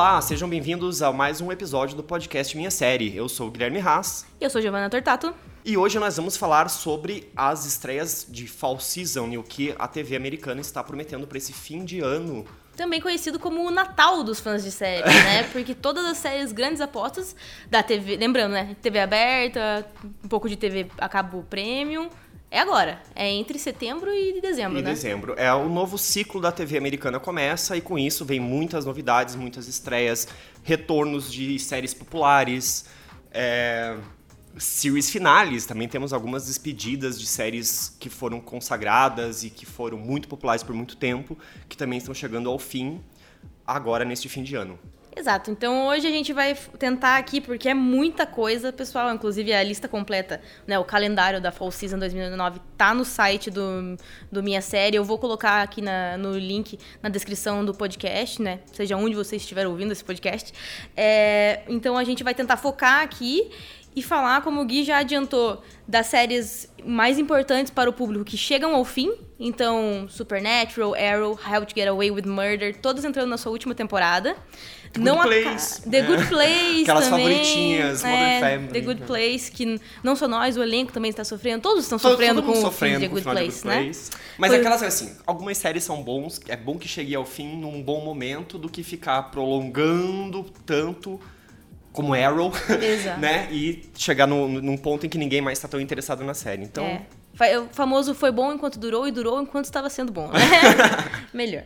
Olá, sejam bem-vindos a mais um episódio do podcast Minha Série. Eu sou o Guilherme Haas. Eu sou Giovanna Tortato. E hoje nós vamos falar sobre as estreias de Fall Season e o que a TV americana está prometendo para esse fim de ano. Também conhecido como o Natal dos fãs de séries, né? Porque todas as séries grandes apostas da TV, lembrando, né? TV aberta, um pouco de TV a cabo premium, é agora. É entre setembro e dezembro, e né? dezembro. É o novo ciclo da TV americana começa e com isso vem muitas novidades, muitas estreias, retornos de séries populares, é, series finales. Também temos algumas despedidas de séries que foram consagradas e que foram muito populares por muito tempo, que também estão chegando ao fim agora neste fim de ano. Exato. Então hoje a gente vai tentar aqui, porque é muita coisa, pessoal. Inclusive a lista completa, né? O calendário da Fall Season 2009 tá no site do, do Minha Série. Eu vou colocar aqui na, no link na descrição do podcast, né? Seja onde você estiver ouvindo esse podcast. É, então a gente vai tentar focar aqui e falar, como o Gui já adiantou, das séries mais importantes para o público que chegam ao fim. Então, Supernatural, Arrow, How to Get Away with Murder, todos entrando na sua última temporada. The não Good Place. The Good Place Aquelas também, favoritinhas, Modern é, Family. The Good Place, que não só nós, o elenco também está sofrendo. Todos estão Todo- sofrendo todo com sofrendo o fim The Good Place, né? Place. Mas Foi- aquelas assim, algumas séries são bons, é bom que chegue ao fim num bom momento do que ficar prolongando tanto como Arrow, Exato. né? E chegar no, num ponto em que ninguém mais está tão interessado na série. Então, É. O famoso foi bom enquanto durou e durou enquanto estava sendo bom, né? Melhor.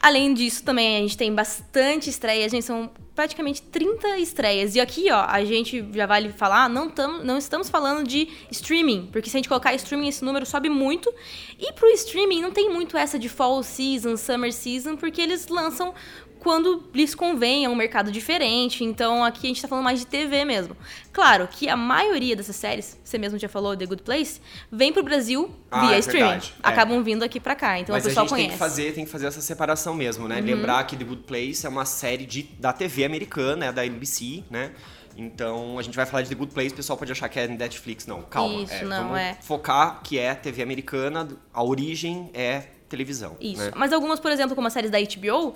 Além disso, também a gente tem bastante estreias, gente, são praticamente 30 estreias. E aqui, ó, a gente já vale falar, não, tam, não estamos falando de streaming, porque se a gente colocar streaming, esse número sobe muito. E pro streaming não tem muito essa de fall season, summer season, porque eles lançam quando lhes convém, é um mercado diferente. Então aqui a gente tá falando mais de TV mesmo. Claro que a maioria dessas séries, você mesmo já falou, The Good Place, vem pro Brasil Ah, via é streaming. verdade, é. Acabam vindo aqui pra cá, então mas o a pessoal gente conhece. tem que fazer, tem que fazer essa separação mesmo, né? Uhum. Lembrar que The Good Place é uma série de, da TV americana, é da NBC, né? Então, a gente vai falar de The Good Place, o pessoal pode achar que é Netflix. Não, calma. Isso, é, não, vamos é. focar que é TV americana, a origem é televisão. Isso. né? Mas algumas, por exemplo, como as séries da HBO,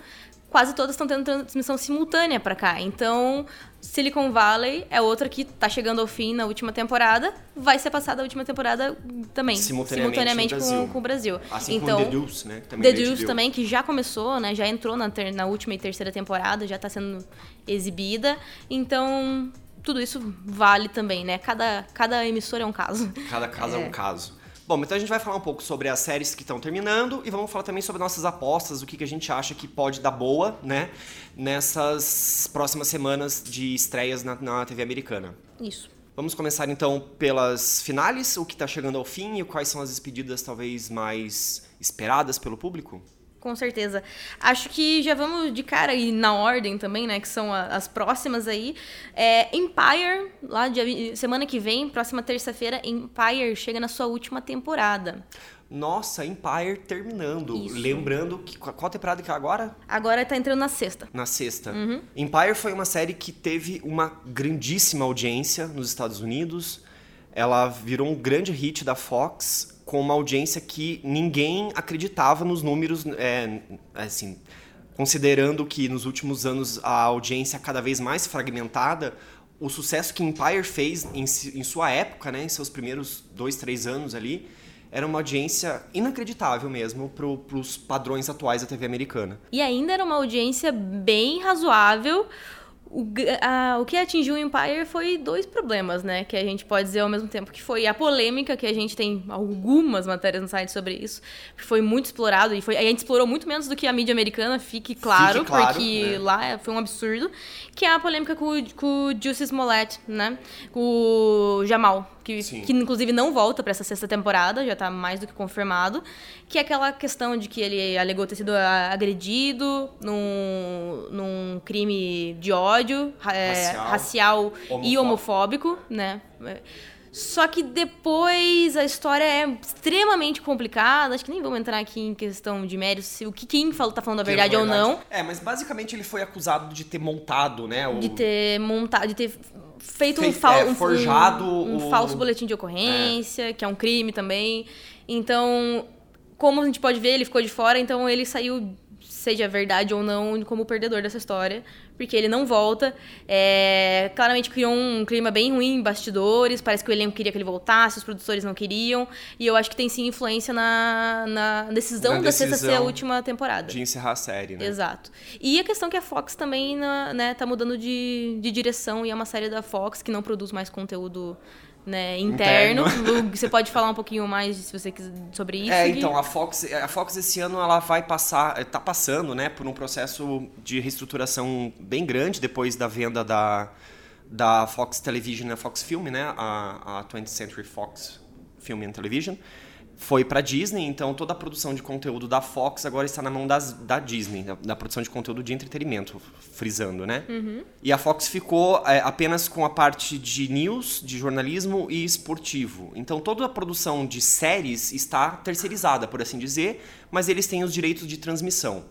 quase todas estão tendo transmissão simultânea pra cá. Então, Silicon Valley é outra que tá chegando ao fim na última temporada, vai ser passada a última temporada também, Simultaneamente no com, com o Brasil. Assim então, como The Deuce, né? Também The Deuce também, que já começou, né? Já entrou na, ter- na última e terceira temporada, já tá sendo exibida. Então, tudo isso vale também, né? Cada, cada emissora é um caso. Cada caso é. um caso. Bom, então a gente vai falar um pouco sobre as séries que estão terminando e vamos falar também sobre nossas apostas, o que, que a gente acha que pode dar boa, né? Nessas próximas semanas de estreias na, na TV americana. Isso. Vamos começar então pelas finales, o que está chegando ao fim e quais são as despedidas talvez mais esperadas pelo público? Com certeza. Acho que já vamos de cara aí na ordem também, né? Que são a- as próximas aí. É, Empire, lá de, semana que vem, próxima terça-feira, Empire chega na sua última temporada. Nossa, Empire terminando. Isso. Lembrando que qual qual temporada que é agora? Agora tá entrando na sexta. Na sexta. Uhum. Empire foi uma série que teve uma grandíssima audiência nos Estados Unidos. Ela virou um grande hit da Fox com uma audiência que ninguém acreditava nos números, é, assim, considerando que nos últimos anos a audiência cada vez mais fragmentada, o sucesso que Empire fez em, em sua época, né, em seus primeiros dois, três anos ali, era uma audiência inacreditável mesmo para os padrões atuais da TV americana. E ainda era uma audiência bem razoável. O, a- o que atingiu o Empire foi dois problemas, né? Que a gente pode dizer ao mesmo tempo que foi a polêmica, que a gente tem algumas matérias no site sobre isso, que foi muito explorado, e foi, a gente explorou muito menos do que a mídia americana, fique claro, claro, porque né? lá foi um absurdo, que é a polêmica com, o- com o Juicy Smollett, né? Com o Jamal, que, Sim. que inclusive não volta pra essa sexta temporada, já tá mais do que confirmado, que é aquela questão de que ele alegou ter sido a- agredido num, num crime de ódio é, Racial. racial, e Homofóbico. homofóbico, né? Só que depois a história é extremamente complicada. Acho que nem vamos entrar aqui em questão de méritos, se o que quem fala, tá falando a verdade ou não. É, mas basicamente ele foi acusado de ter montado, né? O... De ter montado, de ter feito um, fal é, um- forjado um, um o- falso boletim de ocorrência, que é um crime também. Então, como a gente pode ver, ele ficou de fora, então ele saiu seja verdade ou não como perdedor dessa história, porque ele não volta. É, claramente criou um clima bem ruim em bastidores, parece que o elenco queria que ele voltasse, os produtores não queriam, e eu acho que tem sim influência na, na decisão, Na da sexta ser a última temporada. De encerrar a série, né? Exato. E a questão que a Fox também na- né, tá mudando de, de direção e é uma série da Fox que não produz mais conteúdo né, interno. Interno. Você pode falar um pouquinho mais se você quiser sobre isso? É, então, a Fox, a Fox esse ano ela vai passar, tá passando, né, por um processo de reestruturação bem grande depois da venda da, da Fox Television e Fox Film, né, a, a 20th Century Fox Film and Television. Foi para Disney, então toda a produção de conteúdo da Fox agora está na mão das, da Disney, da, da produção de conteúdo de entretenimento, frisando, né? E a Fox ficou é, apenas com a parte de news, de jornalismo e esportivo. Então toda a produção de séries está terceirizada, por assim dizer, mas eles têm os direitos de transmissão.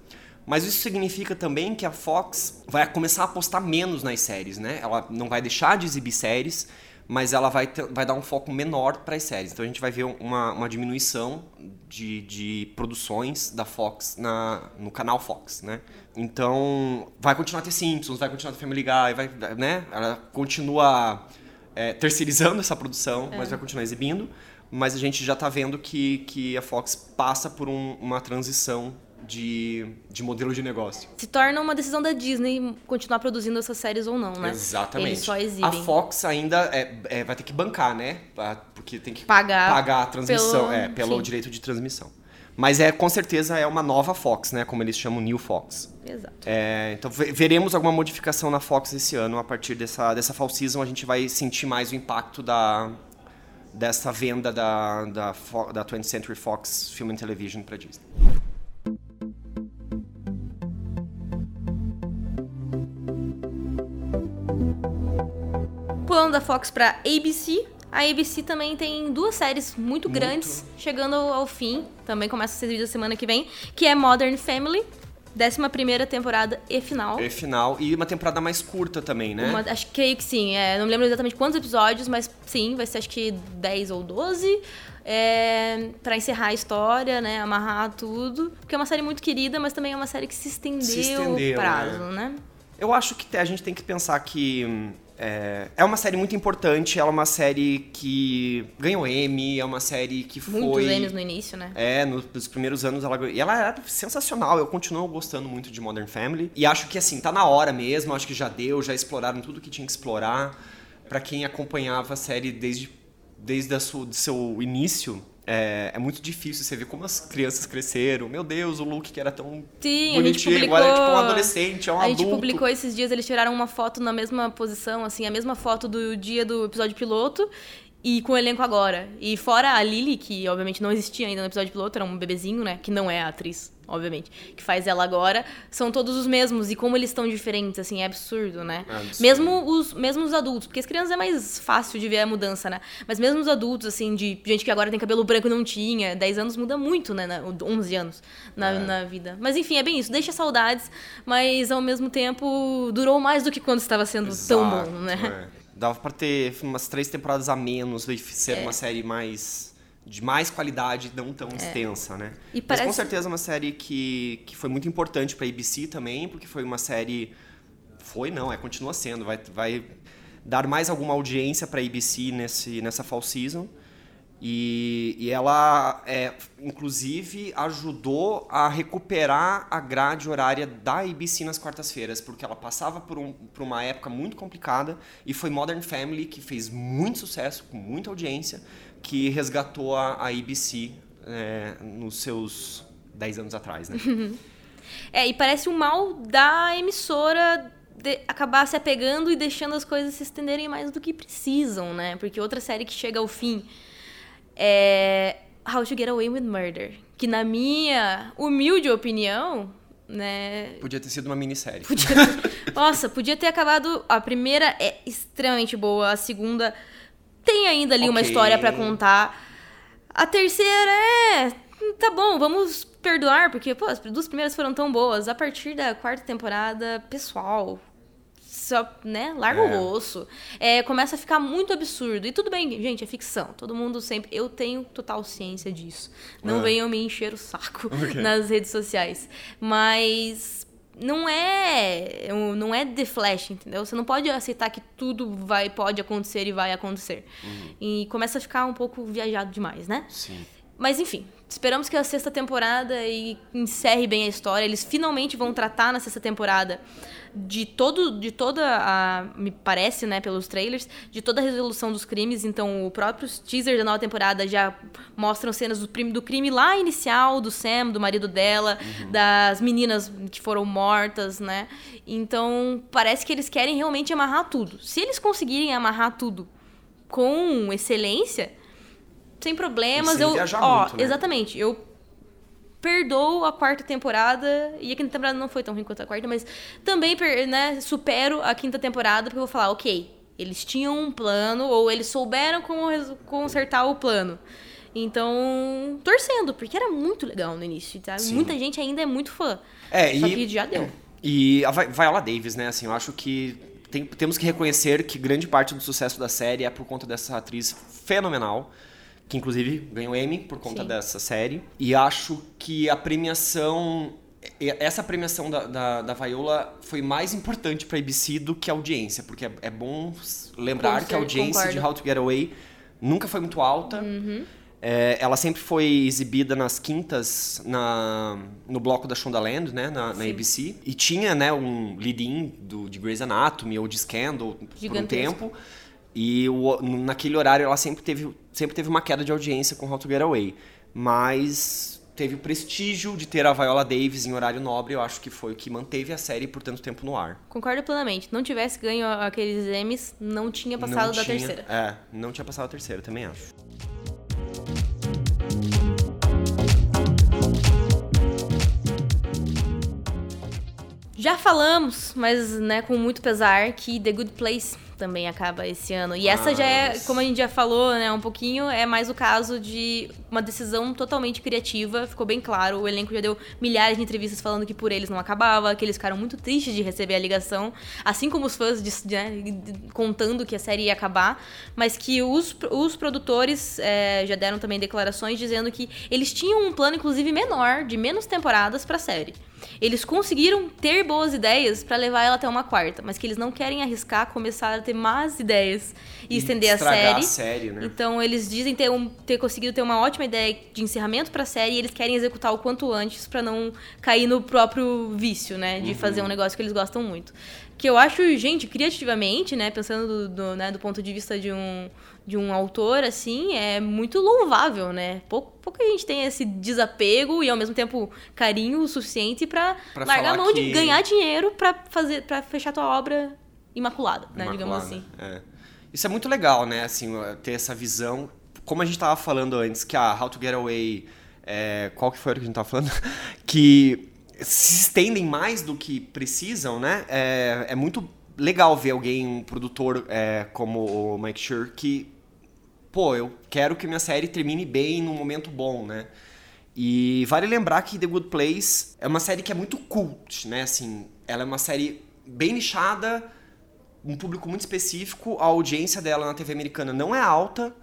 Mas isso significa também que a Fox vai começar a apostar menos nas séries, né? Ela não vai deixar de exibir séries, mas ela vai, ter- vai dar um foco menor para as séries. Então a gente vai ver uma, uma diminuição de, de produções da Fox na, no canal Fox, né? Então vai continuar a ter Simpsons, vai continuar a ter Family Guy, vai, né? Ela continua é, terceirizando essa produção, mas vai continuar exibindo. Mas a gente já está vendo que, que a Fox passa por um- uma transição de, de modelo de negócio. Se torna uma decisão da Disney continuar produzindo essas séries ou não, né? Exatamente. Eles só A exibem. Fox ainda é- é, vai ter que bancar, né? Porque tem que Pagar pagar a transmissão, pelo- é, pelo sim. direito de transmissão. Mas é com certeza é uma nova Fox, né? Como eles chamam New Fox. Exato. É, então ve- veremos alguma modificação na Fox esse ano. A partir dessa, dessa fall season a gente vai sentir mais o impacto da, dessa venda da, da, da 20th Century Fox Film and Television para Disney. Pulando da Fox pra ABC. A ABC também tem duas séries muito, grandes chegando ao fim. Também começa a ser exibida semana que vem. Que é Modern Family. 11 primeira temporada e final. E final e uma temporada mais curta também, né? Uma- acho que que sim. É, não me lembro exatamente quantos episódios, mas sim, vai ser acho que 10 ou 12. É, para encerrar a história, né? Amarrar tudo. Porque é uma série muito querida, mas também é uma série que se estendeu, Se estendeu, o prazo, né? Eu acho que a gente tem que pensar que hum, é, é uma série muito importante, ela é uma série que ganhou Emmy, é uma série que foi... Muitos Emmys no início, né? É, no- nos primeiros anos ela ganhou. E ela era sensacional, eu continuo gostando muito de Modern Family. E acho que assim, tá na hora mesmo, acho que já deu, já exploraram tudo que tinha que explorar. Pra quem acompanhava a série desde, desde a sua, seu início, é, é muito difícil você ver como as crianças cresceram. Meu Deus, o Luke que era tão Sim, a gente bonitinho, publicou. agora é tipo um adolescente, é um a gente adulto. publicou esses dias, eles tiraram uma foto na mesma posição, assim, a mesma foto do dia do episódio piloto e com o elenco agora. E fora a Lily, que obviamente não existia ainda no episódio piloto, era um bebezinho, né? Que não é a atriz, obviamente, que faz ela agora, são todos os mesmos. E como eles estão diferentes, assim, é absurdo, né? É absurdo. Mesmo os, mesmo os adultos, porque as crianças é mais fácil de ver a mudança, né? Mas mesmo os adultos, assim, de gente que agora tem cabelo branco e não tinha, 10 anos muda muito, né? na- 11 anos na, É. na vida. Mas enfim, é bem isso. Deixa saudades, mas ao mesmo tempo durou mais do que quando estava sendo tão Exato, bom, né? é. Dava pra ter umas três temporadas a menos e ser É. uma série mais de mais qualidade, não tão extensa, né? E Mas parece- com certeza é uma série que, que foi muito importante pra ABC também, porque foi uma série foi não, é continua sendo, vai vai dar mais alguma audiência pra ABC nesse nessa fall season. E, e ela, é, inclusive, ajudou a recuperar a grade horária da ABC nas quartas-feiras, porque ela passava por, um, por uma época muito complicada e foi Modern Family, que fez muito sucesso, com muita audiência, que resgatou a, a ABC é, nos seus 10 anos atrás, né? É, e parece o mal da emissora acabar se apegando e deixando as coisas se estenderem mais do que precisam, né? Porque outra série que chega ao fim é How to Get Away with Murder, que na minha humilde opinião, né, Podia ter sido uma minissérie. Podia ter- Nossa, podia ter acabado. A primeira é extremamente boa, a segunda tem ainda ali uma Ok. história pra contar. A terceira é. Tá bom, vamos perdoar, porque pô, as duas primeiras foram tão boas. A partir da quarta temporada, pessoal. Só, né, larga É. o osso. É, começa a ficar muito absurdo. E tudo bem, gente, é ficção. Todo mundo sempre. Eu tenho total ciência disso. Não É. venham me encher o saco nas redes sociais. Mas. Não é, não é The Flash, entendeu? Você não pode aceitar que tudo vai, pode acontecer e vai acontecer. Uhum. E começa a ficar um pouco viajado demais, né? Sim. Mas enfim, esperamos que a sexta temporada e encerre bem a história. Eles finalmente vão tratar na sexta temporada de todo, de toda a, me parece, né, pelos trailers, de toda a resolução dos crimes. Então, o próprio teaser da nova temporada já mostram cenas do, crime- do crime lá inicial, do Sam, do marido dela, das meninas que foram mortas, né? Então, parece que eles querem realmente amarrar tudo. Se eles conseguirem amarrar tudo com excelência, sem problemas, sem eu, ó, muito, né? exatamente, eu perdoo a quarta temporada, e a quinta temporada não foi tão ruim quanto a quarta, mas também, né, supero a quinta temporada, porque eu vou falar, ok, eles tinham um plano, ou eles souberam como consertar o plano. Então, torcendo, porque era muito legal no início, tá? Sim. Muita gente ainda é muito fã. É, Só e- que já deu. E a Vi- Viola Davis, né? Assim, eu acho que tem- temos que reconhecer que grande parte do sucesso da série é por conta dessa atriz fenomenal, que inclusive ganhou Emmy por conta Sim. dessa série. E acho que a premiação. Essa premiação da, da, da Viola foi mais importante pra ABC do que a audiência, porque é, é bom lembrar que a audiência de concordo. How to Get Away nunca foi muito alta. Uhum. É, ela sempre foi exibida nas quintas na, no bloco da Shondaland, né, na, na. ABC. E tinha, né, um lead-in de Grey's Anatomy ou de Scandal por um Gigantesco. tempo. E o- naquele horário ela sempre teve, sempre teve uma queda de audiência com How to Get Away. Mas teve o prestígio de ter a Viola Davis em horário nobre, eu acho que foi o que manteve a série por tanto tempo no ar. Concordo plenamente. Não tivesse ganho aqueles Emmys, não tinha passado Não da tinha- terceira. É, não tinha passado a terceira, também acho. Já falamos, mas né, com muito pesar, que The Good Place também acaba esse ano. E essa já é, como a gente já falou, né, um pouquinho, é mais o caso de uma decisão totalmente criativa. Ficou bem claro, o elenco já deu milhares de entrevistas falando que por eles não acabava, que eles ficaram muito tristes de receber a ligação, assim como os fãs de- né, contando que a série ia acabar, mas que os, os produtores é, já deram também declarações dizendo que eles tinham um plano, inclusive, menor, de menos temporadas pra série. Eles conseguiram ter boas ideias pra levar ela até uma quarta, mas que eles não querem arriscar começar a ter más ideias e, E estender a série. a série, né? Então eles dizem ter, um- ter conseguido ter uma ótima ideia de encerramento pra série e eles querem executar o quanto antes pra não cair no próprio vício, né, de fazer um negócio que eles gostam muito. Que eu acho, gente, criativamente, né, pensando do, do, né, do ponto de vista de um de um autor assim, é muito louvável, né? Pouco, pouca gente tem esse desapego e ao mesmo tempo carinho o suficiente pra, Pra largar a mão de que- ganhar dinheiro pra fazer para fechar tua obra imaculada, né, digamos Imaculada, assim. é. Isso é muito legal, né? Assim, ter essa visão. Como a gente tava falando antes, que a How to Get Away. é, qual que foi a que a gente tava falando? que se estendem mais do que precisam, né? É, é muito legal ver alguém, um produtor é, como o Mike Schur, que. Pô, eu quero que minha série termine bem num momento bom, né? E vale lembrar que The Good Place é uma série que é muito cult, né? Assim, ela é uma série bem nichada, um público muito específico, a audiência dela na TV americana não é alta,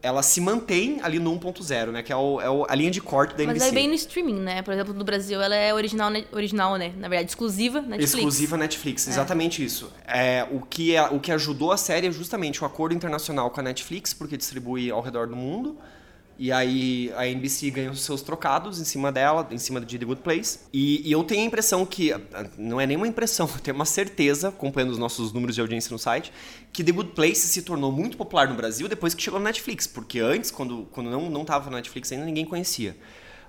ela se mantém ali no 1.0, né? Que é, o, é o- a linha de corte da Mas NBC. é bem no streaming, né? Por exemplo, no Brasil ela é original, né? original, né? Na verdade, exclusiva Netflix. Exclusiva Netflix, exatamente isso. É, o, que é, o que ajudou a série é justamente o acordo internacional com a Netflix, porque distribui ao redor do mundo. E aí a NBC ganha os seus trocados em cima dela, em cima de The Good Place. E, e eu tenho a impressão que, não é nenhuma impressão, eu tenho uma certeza, acompanhando os nossos números de audiência no site, que The Good Place se tornou muito popular no Brasil depois que chegou na Netflix. Porque antes, quando, quando não, não tava na Netflix ainda, ninguém conhecia.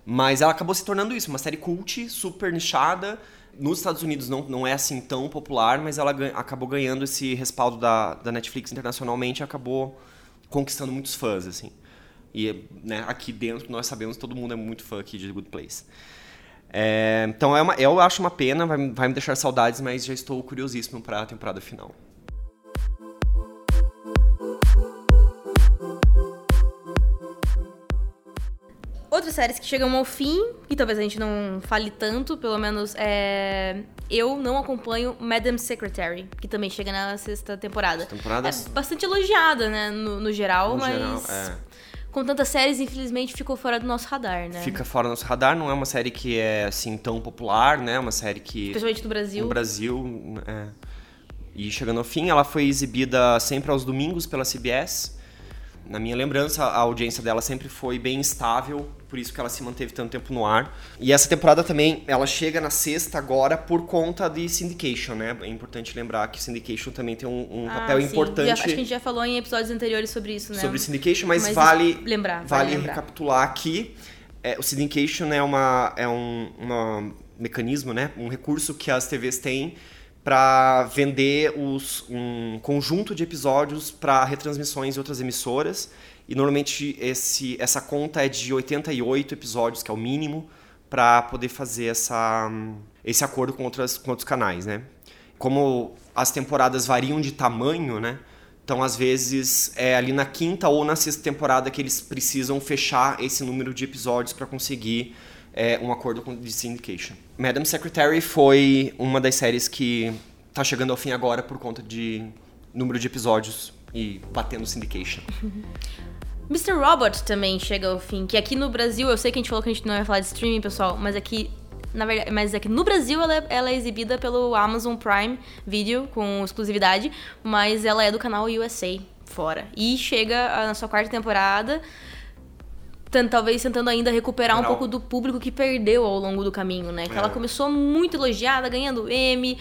Mas ela acabou se tornando isso, uma série cult, super nichada. Nos Estados Unidos não, não é assim tão popular, mas ela ganha- acabou ganhando esse respaldo da, da Netflix internacionalmente e acabou conquistando muitos fãs, assim. E né, aqui dentro nós sabemos que todo mundo é muito fã aqui de The Good Place. É, então é uma, eu acho uma pena, vai, vai me deixar saudades, mas já estou curiosíssimo para a temporada final. Outras séries que chegam ao fim, e talvez a gente não fale tanto, pelo menos é... eu não acompanho Madam Secretary, que também chega na sexta temporada. É bastante elogiada, né, no, no geral, No mas geral, é. Com tantas séries, infelizmente, ficou fora do nosso radar, né? Fica fora do nosso radar, não é uma série que é assim tão popular, né? Uma série que Principalmente no Brasil. no Brasil, é. E chegando ao fim, ela foi exibida sempre aos domingos pela CBS. Na minha lembrança, a audiência dela sempre foi bem estável, por isso que ela se manteve tanto tempo no ar. E essa temporada também, ela chega na sexta agora por conta de syndication, né? É importante lembrar que syndication também tem um, um Ah, papel sim. importante Já- acho que a gente já falou em episódios anteriores sobre isso, né? sobre syndication, mas, Mas vale lembrar, vale vale lembrar. recapitular aqui. É, o syndication é uma é um uma mecanismo, né, um recurso que as TVs têm para vender os, um conjunto de episódios para retransmissões em outras emissoras. E normalmente esse, essa conta é de 88 episódios, que é o mínimo, para poder fazer essa, esse acordo com, outras, com outros canais, né? Como as temporadas variam de tamanho, né? Então, às vezes, é ali na quinta ou na sexta temporada que eles precisam fechar esse número de episódios para conseguir é, um acordo de syndication. Madam Secretary foi uma das séries que tá chegando ao fim agora por conta de número de episódios e batendo syndication. Mr. Robot também chega ao fim, que aqui no Brasil, eu sei que a gente falou que a gente não ia falar de streaming, pessoal, mas aqui, na verdade, mas aqui no Brasil ela é, ela é exibida pelo Amazon Prime Video com exclusividade, mas ela é do canal USA fora. E chega na sua quarta temporada, talvez tentando ainda recuperar um Recuperar pouco do público que perdeu ao longo do caminho, né? Que ela É. começou muito elogiada, ganhando M,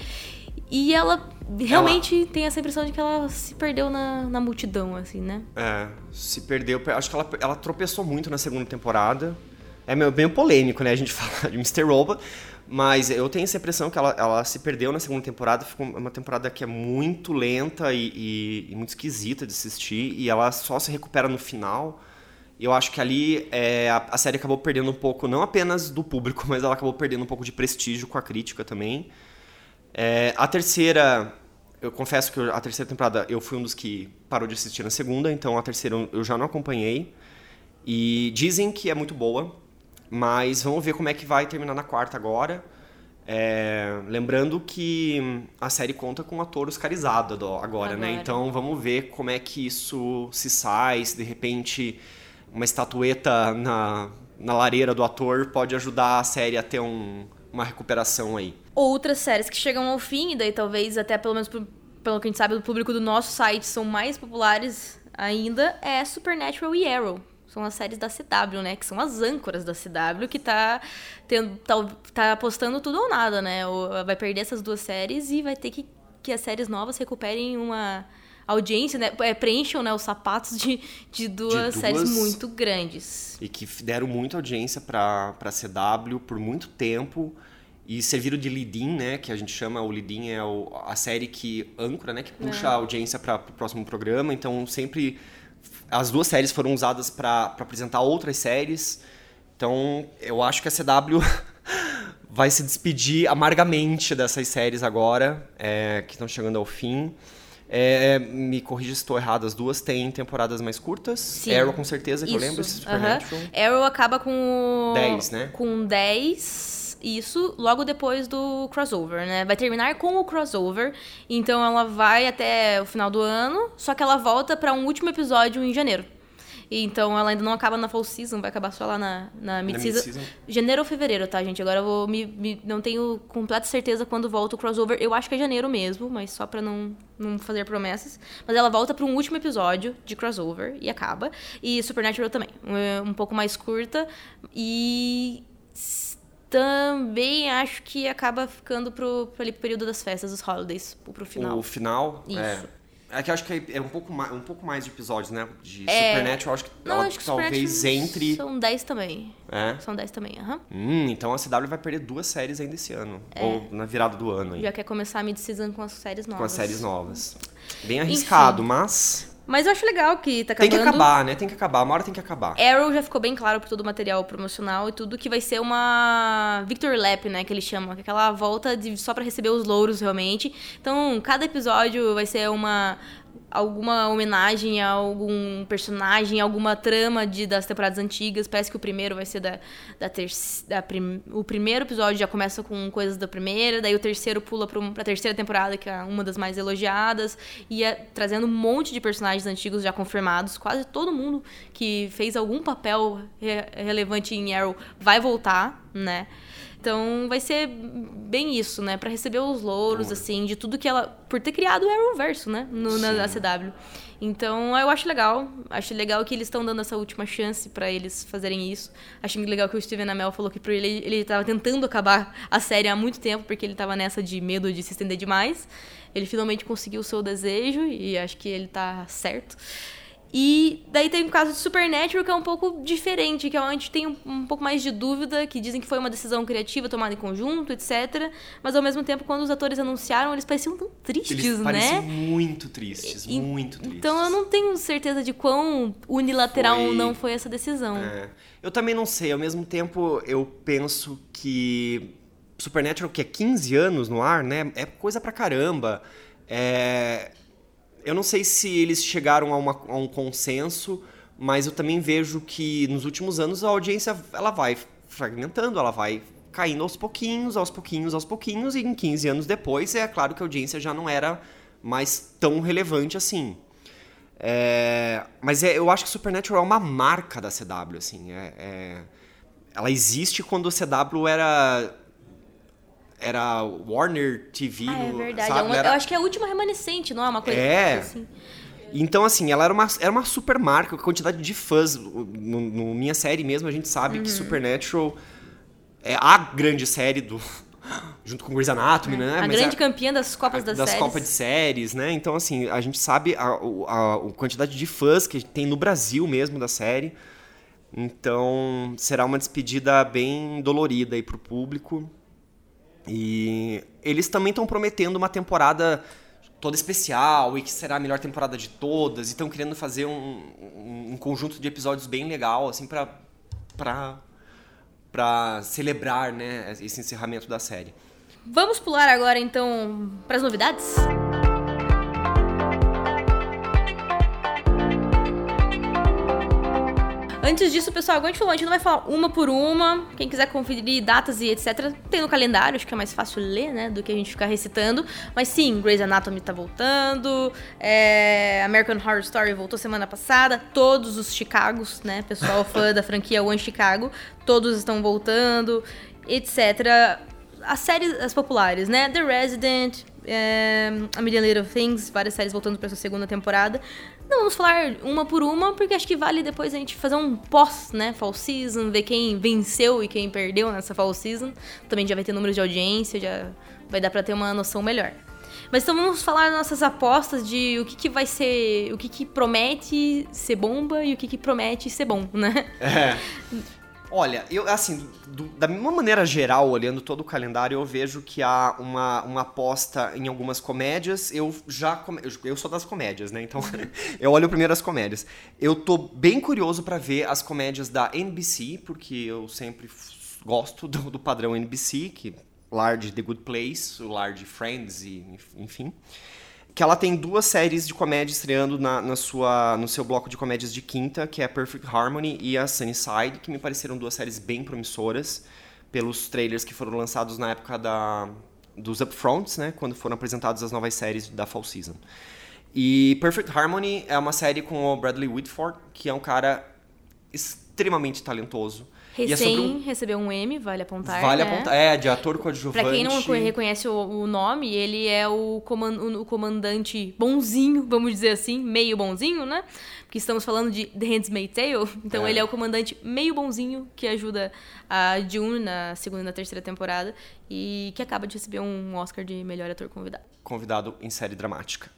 e ela realmente tem essa impressão de que ela se perdeu na, na multidão, assim, né? É, se perdeu. Acho que ela, ela tropeçou muito na segunda temporada. É meio, meio polêmico, né, a gente falar de Mr. Robot. Mas eu tenho essa impressão que ela, ela se perdeu na segunda temporada. Ficou uma temporada que é muito lenta e, e- e muito esquisita de assistir. E ela só se recupera no final. E eu acho que ali é, a, a série acabou perdendo um pouco, não apenas do público, mas ela acabou perdendo um pouco de prestígio com a crítica também. É, a terceira, eu confesso que eu- a terceira temporada eu fui um dos que parou de assistir na segunda, então a terceira eu- já não acompanhei. E dizem que é muito boa, mas vamos ver como é que vai terminar na quarta agora. É, lembrando que a série conta com um ator oscarizado do- agora, né? Agora. Então vamos ver como é que isso se sai, se de repente uma estatueta na, na lareira do ator pode ajudar a série a ter um- uma recuperação aí. outras séries que chegam ao fim, e daí talvez até pelo menos pelo que a gente sabe do público do nosso site são mais populares ainda, é Supernatural e Arrow. São as séries da CW, né? Que são as âncoras da CW, que tá, tendo, tá, tá apostando tudo ou nada, né? Ou vai perder essas duas séries e vai ter que que as séries novas recuperem uma audiência, né? É, preencham né, os sapatos de, de duas duas- séries muito grandes. e que deram muita audiência para a CW por muito tempo e serviram de lead-in, né, que a gente chama o lead-in é o- a série que âncora, né, que puxa É. a audiência para o próximo programa. Então sempre as duas séries foram usadas para apresentar outras séries. Então eu acho que a CW vai se despedir amargamente dessas séries agora é, que estão chegando ao fim. É, me corrija se estou errado, as duas têm temporadas mais curtas. Sim. Arrow com certeza, que eu lembro. Isso, Supernatural. aham. Arrow acaba com... 10, né? Com 10, isso, logo depois do crossover, né? Vai terminar com o crossover, então ela vai até o final do ano, só que ela volta pra um último episódio em janeiro. E Então ela ainda não acaba na fall season, vai acabar só lá na, na mid-season. mid-season. Janeiro ou fevereiro, tá, gente? Agora eu vou me, me- não tenho completa certeza quando volta o crossover. Eu acho que é janeiro mesmo, mas só pra não, não fazer promessas. Mas ela volta pra um último episódio de crossover e acaba. E Supernatural também, um, um pouco mais curta. E também acho que acaba ficando pro, pro ali pro período das festas, dos holidays, pro final. O final. Isso. É. É que acho que é um pouco mais, um pouco mais de episódios, né? De É. Supernatural, acho que Não, ela acho que talvez entre. São 10 também. É. São 10 também, aham. Hum, então a CW vai perder duas séries ainda esse ano. Ou na virada do ano aí. É. Já quer começar a mid-season com as séries novas. Com as séries novas. Bem arriscado, mas. Mas eu acho legal que tá Tem acabando. que acabar, né? Tem que acabar. Uma hora tem que acabar. Arrow já ficou bem claro por todo o material promocional e tudo que vai ser uma Victor Lap, né, que eles chamam, que é aquela volta de só pra receber os louros realmente. Então, cada episódio vai ser uma alguma homenagem a algum personagem, alguma trama de, das temporadas antigas. Parece que o primeiro vai ser da, da, ter, da prim, o primeiro episódio já começa com coisas da primeira, daí o terceiro pula para a terceira temporada, que é uma das mais elogiadas, e é, trazendo um monte de personagens antigos já confirmados. Quase todo mundo que fez algum papel re, relevante em Arrow vai voltar, né? Então vai ser bem isso, né? Para receber os louros, assim, de tudo que ela. Por ter criado o Arrowverso, né? No, na, CW. Então eu acho legal. Acho legal que eles estão dando essa última chance para eles fazerem isso. Acho legal que o Steven Amell falou que ele ele estava tentando acabar a série há muito tempo, porque ele estava nessa de medo de se estender demais. Ele finalmente conseguiu o seu desejo e acho que ele tá certo. E daí tem o caso de Supernatural, que é um pouco diferente, que é onde tem um, um, pouco mais de dúvida, que dizem que foi uma decisão criativa tomada em conjunto, etc. Mas ao mesmo tempo, quando os atores anunciaram, eles pareciam tão tristes, eles né? Pareciam muito tristes, e, muito tristes. Então eu não tenho certeza de quão unilateral foi... ou não foi essa decisão. É. Eu também não sei, ao mesmo tempo eu penso que Supernatural, que é 15 anos no ar, né? É coisa pra caramba. É eu não sei se eles chegaram a, uma, a, um consenso, mas eu também vejo que nos últimos anos a audiência ela vai fragmentando, ela vai caindo aos pouquinhos, aos pouquinhos, aos pouquinhos, e em 15 anos depois é claro que a audiência já não era mais tão relevante assim. É, mas é, eu acho que Supernatural é uma marca da CW, assim. É, é, ela existe quando a CW era era Warner TV. Ah, é verdade. Sabe? É uma, era... Eu acho que é a última remanescente, não é uma coisa é. assim. Então, assim, ela era uma, era uma super marca, a quantidade de fãs. No, no, minha série mesmo, a gente sabe uhum. que Supernatural é a grande série do. Junto com Grey's Anatomy, é. né? A Mas grande é, campeã das Copas das, das Séries. Copas de Séries, né? Então, assim, a gente sabe a, a, a quantidade de fãs que tem no Brasil mesmo da série. Então, será uma despedida bem dolorida aí pro público. E eles também estão prometendo uma temporada toda especial e que será a melhor temporada de todas. E estão querendo fazer um, um, um, conjunto de episódios bem legal, assim, pra, pra, pra celebrar né, esse encerramento da série. Vamos pular agora, então, para as novidades? Antes disso, pessoal, como a gente falou, a gente não vai falar uma por uma. Quem quiser conferir datas e etc, tem no calendário, acho que é mais fácil ler, né, do que a gente ficar recitando. Mas sim, Grey's Anatomy tá voltando, é... American Horror Story voltou semana passada, todos os Chicagos, né, pessoal fã da franquia One Chicago, todos estão voltando, etc. As séries as populares, né, The Resident, é... A Million Little Things, várias séries voltando para sua segunda temporada. Não vamos falar uma por uma, porque acho que vale depois a gente fazer um pós, né? Fall season, ver quem venceu e quem perdeu nessa fall season. Também já vai ter números de audiência, já vai dar pra ter uma noção melhor. Mas então vamos falar nossas apostas de o que, que vai ser. O que, que promete ser bomba e o que, que promete ser bom, né? É. Olha, eu assim, do, da mesma maneira geral, olhando todo o calendário, eu vejo que há uma, uma aposta em algumas comédias. Eu já eu sou das comédias, né? Então eu olho primeiro as comédias. Eu tô bem curioso para ver as comédias da NBC, porque eu sempre gosto do, do padrão NBC, que lar de The Good Place, o lar de Friends e enfim que ela tem duas séries de comédia estreando na, na, sua, no seu bloco de comédias de quinta, que é Perfect Harmony e a Sunnyside, que me pareceram duas séries bem promissoras pelos trailers que foram lançados na época da, dos upfronts, né, quando foram apresentadas as novas séries da fall season. E Perfect Harmony é uma série com o Bradley Whitford, que é um cara extremamente talentoso. Recém é um... recebeu um M, vale apontar. Vale né? apontar. É, de ator coadjuvante. Pra quem não reconhece o, o nome, ele é o, coman o comandante bonzinho, vamos dizer assim, meio bonzinho, né? Porque estamos falando de The Handmaid's Tale. Então é. ele é o comandante meio bonzinho que ajuda a June na segunda e na terceira temporada. E que acaba de receber um Oscar de melhor ator convidado. Convidado em série dramática.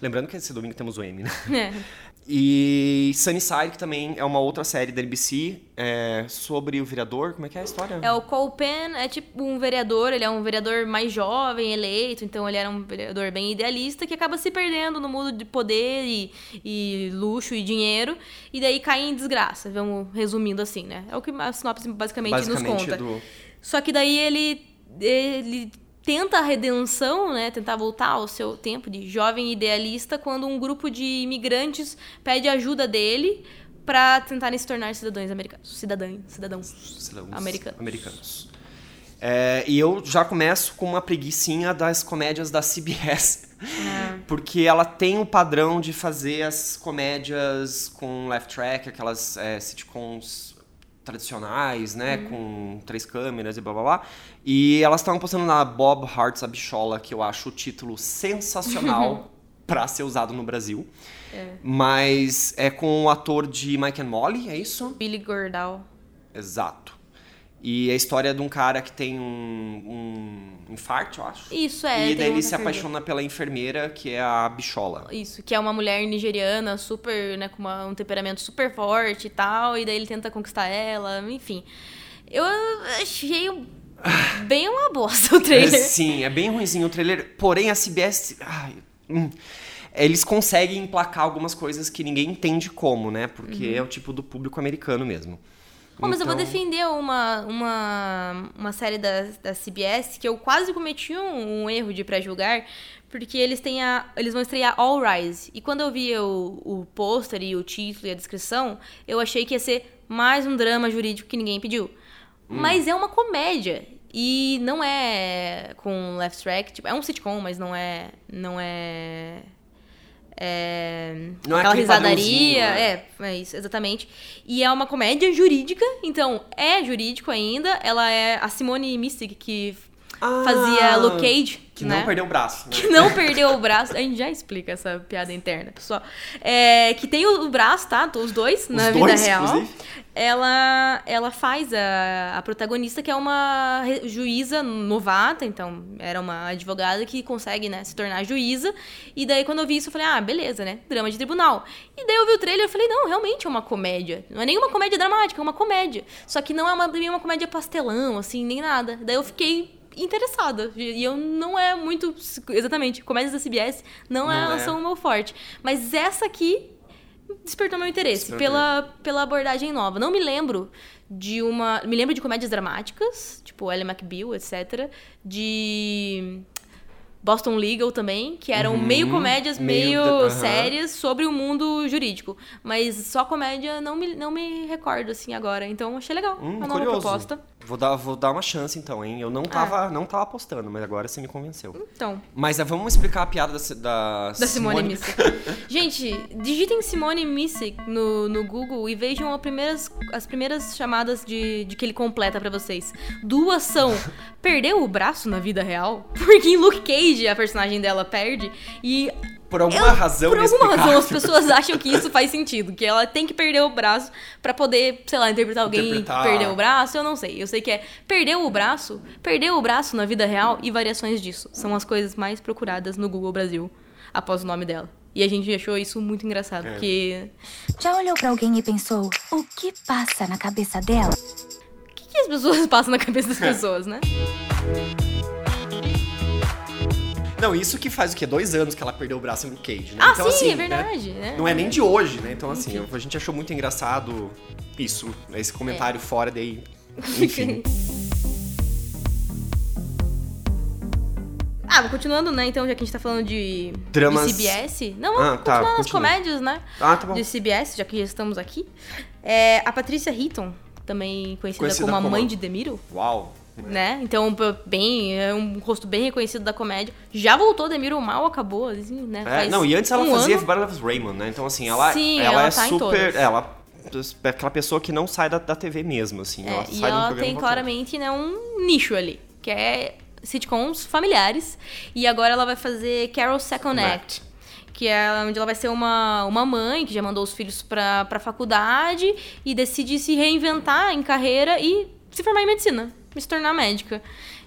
Lembrando que esse domingo temos o Emmy, né? É. E Sunnyside, que também é uma outra série da NBC, é sobre o vereador. Como é que é a história? É o Cole Penn, é tipo um vereador, ele é um vereador mais jovem, eleito, então ele era um vereador bem idealista que acaba se perdendo no mundo de poder e, e luxo e dinheiro, e daí cai em desgraça. Vamos resumindo assim, né? É o que a sinopse basicamente, basicamente nos conta. Do... Só que daí ele, ele tenta a redenção, né, tentar voltar ao seu tempo de jovem idealista quando um grupo de imigrantes pede ajuda dele para tentarem se tornar cidadãos americanos, cidadãos, cidadãos, cidadãos americanos. americanos. É, e eu já começo com uma preguiçinha das comédias da CBS. É. Porque ela tem o padrão de fazer as comédias com left track, aquelas é, sitcoms tradicionais, né? Com três câmeras e blá blá blá. E elas estavam postando na Bob Hearts a Bichola, que eu acho o título sensacional pra ser usado no Brasil. Mas é com o ator de Mike and Molly, é isso? Billy Gordal. Exato. E é a história de um cara que tem um, um infarto, eu acho. Isso, é, E daí ele se apaixona pela enfermeira, que é a Bichola. Isso, que é uma mulher nigeriana, super, né, com uma- um temperamento super forte e tal, e daí ele tenta conquistar ela, enfim. Eu achei um- bem uma bosta o É, trailer. sim, é bem ruimzinho o trailer. Porém, a CBS. ai, hum, eles conseguem emplacar algumas coisas que ninguém entende como, né? Porque é o tipo do público americano mesmo. Bom, mas eu vou Então- defender uma, uma, uma série da, da CBS que eu quase cometi um, um erro de pré-julgar, porque eles têm a. Eles vão estrear All Rise. E quando eu vi o, o pôster e o título e a descrição, eu achei que ia ser mais um drama jurídico que ninguém pediu. Mas é uma comédia. E não é com left track, tipo, é um sitcom, mas não é. Não é. É, Não é aquela padrãozinho, risadaria, né? é, é isso, exatamente. E é uma comédia jurídica, então é jurídico ainda. Ela é a Simone Missick, que Ah, fazia Luke Cage, Que né? não perdeu o braço, né? Que não perdeu o braço. A gente já explica essa piada interna, pessoal. É, que tem o, braço, tá? Os dois, na vida dois, real. inclusive. Ela, ela faz a, a protagonista, que é uma juíza novata, então era uma advogada que consegue, né, se tornar juíza. E daí, quando eu vi isso, eu falei, ah, beleza, né? Drama de tribunal. E daí eu vi o trailer e falei, não, realmente é uma comédia. Não é nenhuma comédia dramática, é uma comédia. Só que não é uma, nenhuma comédia pastelão, assim, nem nada. Daí eu fiquei interessada. E eu não é muito. Exatamente, comédias da CBS não, Não é, é. são o meu forte. Mas essa aqui despertou meu interesse pela, pela abordagem nova. Não me lembro de uma. Me lembro de comédias dramáticas, tipo Ellie McBeal, etc. De. Boston Legal também, que eram Uhum, meio comédias, meio meio, sérias sobre o mundo jurídico. Mas só comédia não me, não me recordo, assim, agora. Então achei legal Hum, a nova curioso. proposta. Vou dar, vou dar uma chance então, hein? Eu não tava, não tava apostando, mas agora você me convenceu. Então, Mas é, vamos explicar a piada da, da, Da Simone, Missick. Gente, digitem Simone Missick no, no Google e vejam as primeiras, as primeiras chamadas de, de que ele completa pra vocês. Duas são perdeu o braço na vida real, porque em Luke Cage a personagem dela perde e Por alguma eu- razão por alguma razão as pessoas acham que isso faz sentido, que ela tem que perder o braço pra poder, sei lá, interpretar alguém Interpretar. que perdeu o braço, eu não sei. Eu sei que é perdeu o braço, perdeu o braço na vida real e variações disso. São as coisas mais procuradas no Google Brasil após o nome dela. E a gente achou isso muito engraçado, É. porque Já olhou pra alguém e pensou: o que passa na cabeça dela? o que, que as pessoas passam na cabeça das pessoas, né? Não, isso que faz o quê? Dois anos que ela perdeu o braço em Luke Cage, né? Ah, então, sim, assim, é verdade. né? né? Não é nem de hoje, né? Então, assim, a gente achou muito engraçado isso, esse comentário fora daí. Enfim. Ah, continuando, né? Então, já que a gente tá falando de, Dramas- de CBS. Não, Ah, tá, continua. comédias, né? Ah, tá bom. De CBS, já que já estamos aqui. É, a Patrícia Heaton, também conhecida, Conhecida como a como mãe a- de Demiro, Uau. Né? Então, p- bem, é um rosto bem reconhecido da comédia. Já voltou, Demiro mal acabou, assim, né? É, não, e antes ela um fazia ano. Everybody Loves Raymond, né? Então, assim, ela, Sim, ela, ela é tá super. Ela é aquela pessoa que não sai da, da TV mesmo, assim. É, ela e ela tem claramente né, um nicho ali, que é sitcoms familiares. E agora ela vai fazer Carol Second Second Act. Que é onde ela vai ser uma, uma mãe que já mandou os filhos pra, pra faculdade e decide se reinventar em carreira e se formar em medicina, se tornar médica.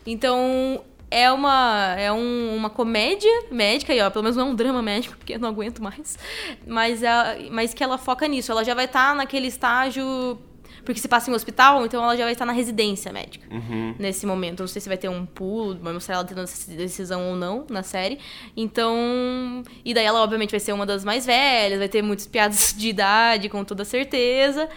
Então, é uma, é um- uma comédia médica, e ó, pelo menos não é um drama médico, porque eu não aguento mais. Mas, é, mas que ela foca nisso. Ela já vai estar naquele estágio. Porque se passa em um hospital, então ela já vai estar na residência médica Uhum. nesse momento. Não sei se vai ter um pulo, vai mostrar ela tendo essa decisão ou não na série. Então. E daí ela, obviamente, vai ser uma das mais velhas, vai ter muitas piadas de idade, com toda certeza.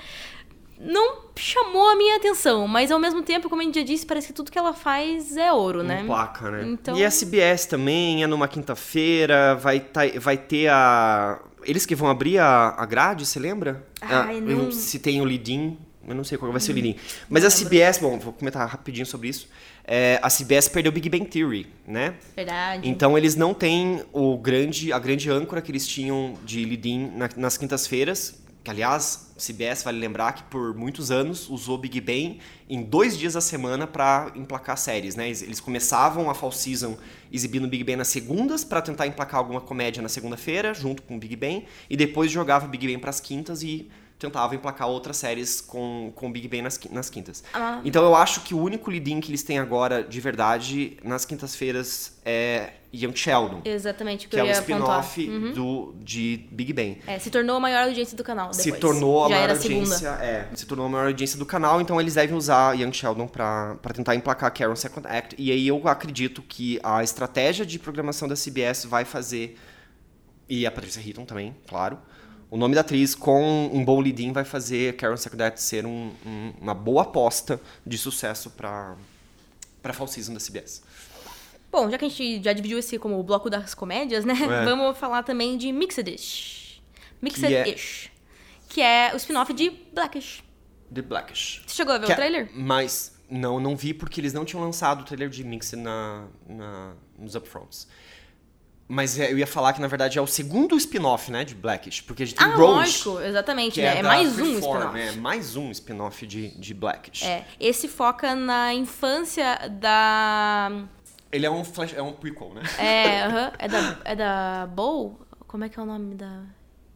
Não chamou a minha atenção, mas ao mesmo tempo, como a gente já disse, parece que tudo que ela faz é ouro, né? Um placa, né? Então- E a CBS também é numa quinta-feira, vai, tá- vai ter a. Eles que vão abrir a, a grade, você lembra? Ai, Ah, não- eu- Se tem o Lidin, eu não sei qual vai ser o Lidin. Mas a CBS, bom, vou comentar rapidinho sobre isso. É, a CBS perdeu o Big Bang Theory, né? Verdade. Então eles não têm o grande, a grande âncora que eles tinham de lead-in na- nas quintas-feiras. Que, aliás, CBS vale lembrar que por muitos anos usou Big Bang em dois dias da semana para emplacar séries, né? Eles, começavam a fall season exibindo Big Bang nas segundas para tentar emplacar alguma comédia na segunda-feira, junto com o Big Bang, e depois jogava Big Bang para as quintas e tentava emplacar outras séries com, com Big Bang nas, nas quintas. Ah. Então eu acho que o único lead-in que eles têm agora, de verdade, nas quintas-feiras é Young Sheldon. Exatamente o que, Que é um spin-off do, de Big Bang. É, se tornou a maior audiência do canal depois. Se tornou a Já maior a audiência. É, se tornou a maior audiência do canal, então eles devem usar Young Sheldon pra tentar emplacar Karen Second Act. E aí eu acredito que a estratégia de programação da CBS vai fazer. E a Patricia Heaton também, claro. O nome da atriz com um bom lead-in vai fazer Karen Act ser um- um- uma boa aposta de sucesso pra fall season da CBS. Bom, já que a gente já dividiu esse como o bloco das comédias, né? É. Vamos falar também de Mixed-ish. Que é- Mixed-ish. Que é o spin-off de Blackish. The Blackish. Você chegou a ver Que o é- trailer? Mas não, não vi porque eles não tinham lançado o trailer de Mix na, na- nos upfronts. Mas é, eu ia falar que na verdade é o segundo spin-off, né, de Blackish, porque a gente tem Ah, Roach, lógico, exatamente, né? É, da mais um spin-off. né? Mais um spin-off de, de Blackish. É, esse foca na infância da. Ele é um flash, é um prequel, né? É, aham, é da. É da Bow? Como é que é o nome da.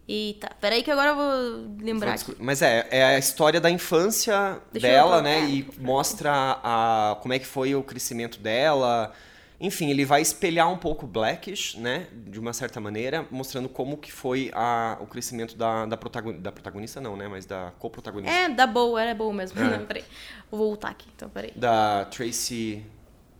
Eita, peraí que agora eu vou lembrar. aqui. Mas é, é a história da infância Deixa dela, né? E procurar. mostra a, como é que foi o crescimento dela. Enfim, ele vai espelhar um pouco Blackish, né? De uma certa maneira, mostrando como que foi a, o crescimento da, da, protagonista, da protagonista, não, né? Mas da co-protagonista. É, da Bow, era Bow mesmo. É. Não, peraí. Vou voltar aqui, então peraí. Da Tracy...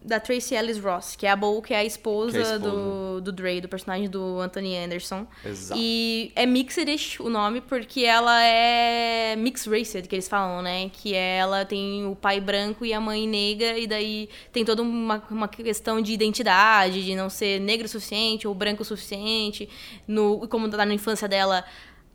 Da Tracy Ellis Ross, que é a Bow, que é a esposa, Que é a esposa. Do, do Dre, do personagem do Anthony Anderson. Exato. E é Mixedish o nome, porque ela é mixed raced, que eles falam, né? Que ela tem o pai branco e a mãe negra, e daí tem toda uma, uma questão de identidade, de não ser negro o suficiente ou branco o suficiente. No, como tá na infância dela,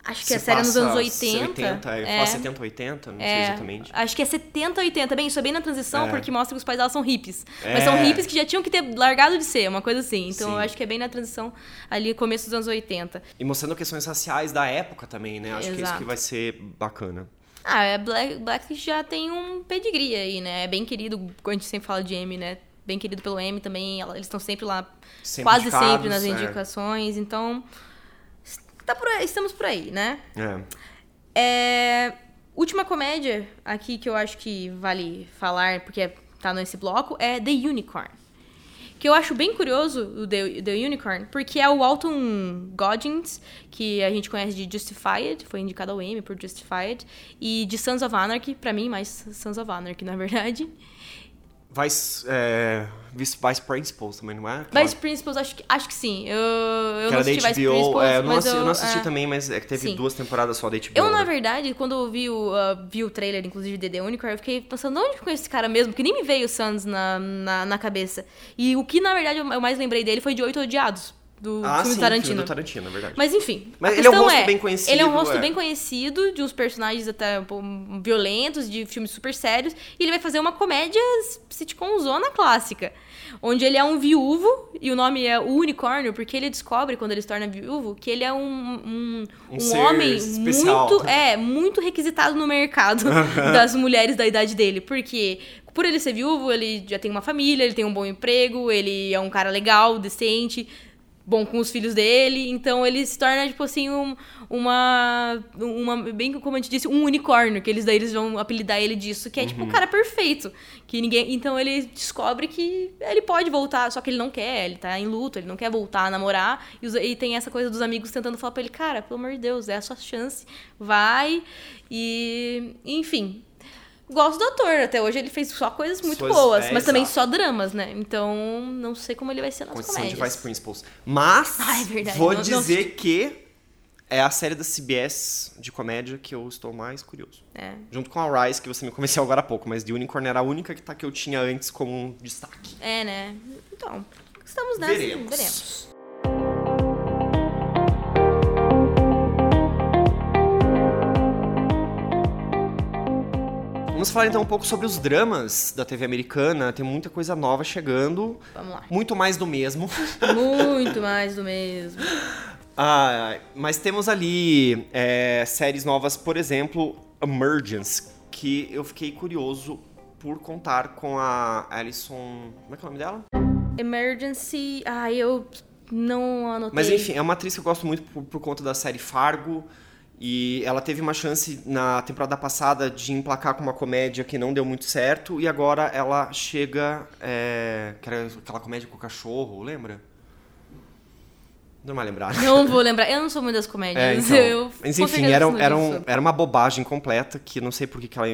acho que a série é nos anos 80. 80, eu é. faço 70, 80, não sei É, exatamente. Acho que é 70, 80. Bem, isso é bem na transição, É. porque mostra que os pais dela são hippies. É. Mas são hippies que já tinham que ter largado de ser, uma coisa assim. Então Sim. eu acho que é bem na transição ali, começo dos anos 80. E mostrando questões raciais da época também, né? Acho que é isso Exato. que vai ser bacana. Ah, é Black, Black já tem um pedigree aí, né? É bem querido, a gente sempre fala de M, né? Bem querido pelo M também. Eles estão sempre lá, Sempre quase sempre nas é. indicações. Então, tá por aí, estamos por aí, né? É. É, última comédia aqui que eu acho que vale falar, porque tá nesse bloco, é The Unicorn. Que eu acho bem curioso o The, The Unicorn, porque é o Alton Goggins, que a gente conhece de Justified, foi indicado ao Emmy por Justified, e de Sons of Anarchy, pra mim, mais Sons of Anarchy, na verdade. Vice, é, Vice, Vice Principals também, não é? Vice Principals, acho que, acho que sim. Eu, eu que não assisti Vice. Principals, é, eu, não assisti, eu, eu não assisti é. também, mas é que teve Sim. duas temporadas só da HBO. Eu, na né? verdade, quando eu vi o, uh, vi o trailer, inclusive, de The Unicorn, eu fiquei pensando, onde eu conheço esse cara mesmo? Porque nem me veio o Sans na, na, na cabeça. E o que, na verdade, eu mais lembrei dele foi de Oito Odiados, do Ah, filme sim, Tarantino. filme do Tarantino, é verdade. Mas enfim. Mas a ele é um rosto bem conhecido, Ele é um rosto é. bem conhecido, de uns personagens até um pouco violentos, de filmes super sérios. E ele vai fazer uma comédia sitcom zona clássica. Onde ele é um viúvo, e o nome é o unicórnio, porque ele descobre, quando ele se torna viúvo, que ele é um, um, Um um homem especial. muito. É, muito requisitado no mercado das mulheres da idade dele. Porque por ele ser viúvo, ele já tem uma família, ele tem um bom emprego, ele é um cara legal, decente, bom com os filhos dele. Então ele se torna, tipo assim, um- uma, uma. Bem como a gente disse, um unicórnio, que eles daí eles vão apelidar ele disso, que é tipo o cara perfeito. Que ninguém. Então ele descobre que ele pode voltar, só que ele não quer, ele tá em luto, ele não quer voltar a namorar. E, os- e tem essa coisa dos amigos tentando falar pra ele, cara, pelo amor de Deus, é a sua chance. Vai. E. Enfim. Gosto do ator, até hoje ele fez só coisas muito Coisas- boas, é, mas também só dramas, né? Então, não sei como ele vai ser nas Com exceção de comédias. Vice Principals. Mas, Ah, é verdade. vou Não- não dizer que é a série da CBS de comédia que eu estou mais curioso. É. Junto com a Rise, que você me convenceu agora há pouco, mas The Unicorn era a única que, tá, que eu tinha antes como um destaque. É, né? Então, estamos nessa. Veremos. Veremos. Vamos falar então um pouco sobre os dramas da TV americana. Tem muita coisa nova chegando. Vamos lá. Muito mais do mesmo. Muito mais do mesmo. Ah, mas temos ali é, séries novas, por exemplo, Emergence, que eu fiquei curioso por contar com a Alison. Como é que é o nome dela? Emergency. Ai, eu não anotei. Mas enfim, é uma atriz que eu gosto muito por, por conta da série Fargo. E ela teve uma chance na temporada passada de emplacar com uma comédia que não deu muito certo. E agora ela chega. É, que era aquela comédia com o cachorro, lembra? Não vai lembrar. Não vou lembrar. Eu não sou muito das É, comédias. então. eu, mas enfim, era, era, um- era uma bobagem completa, que não sei por que ela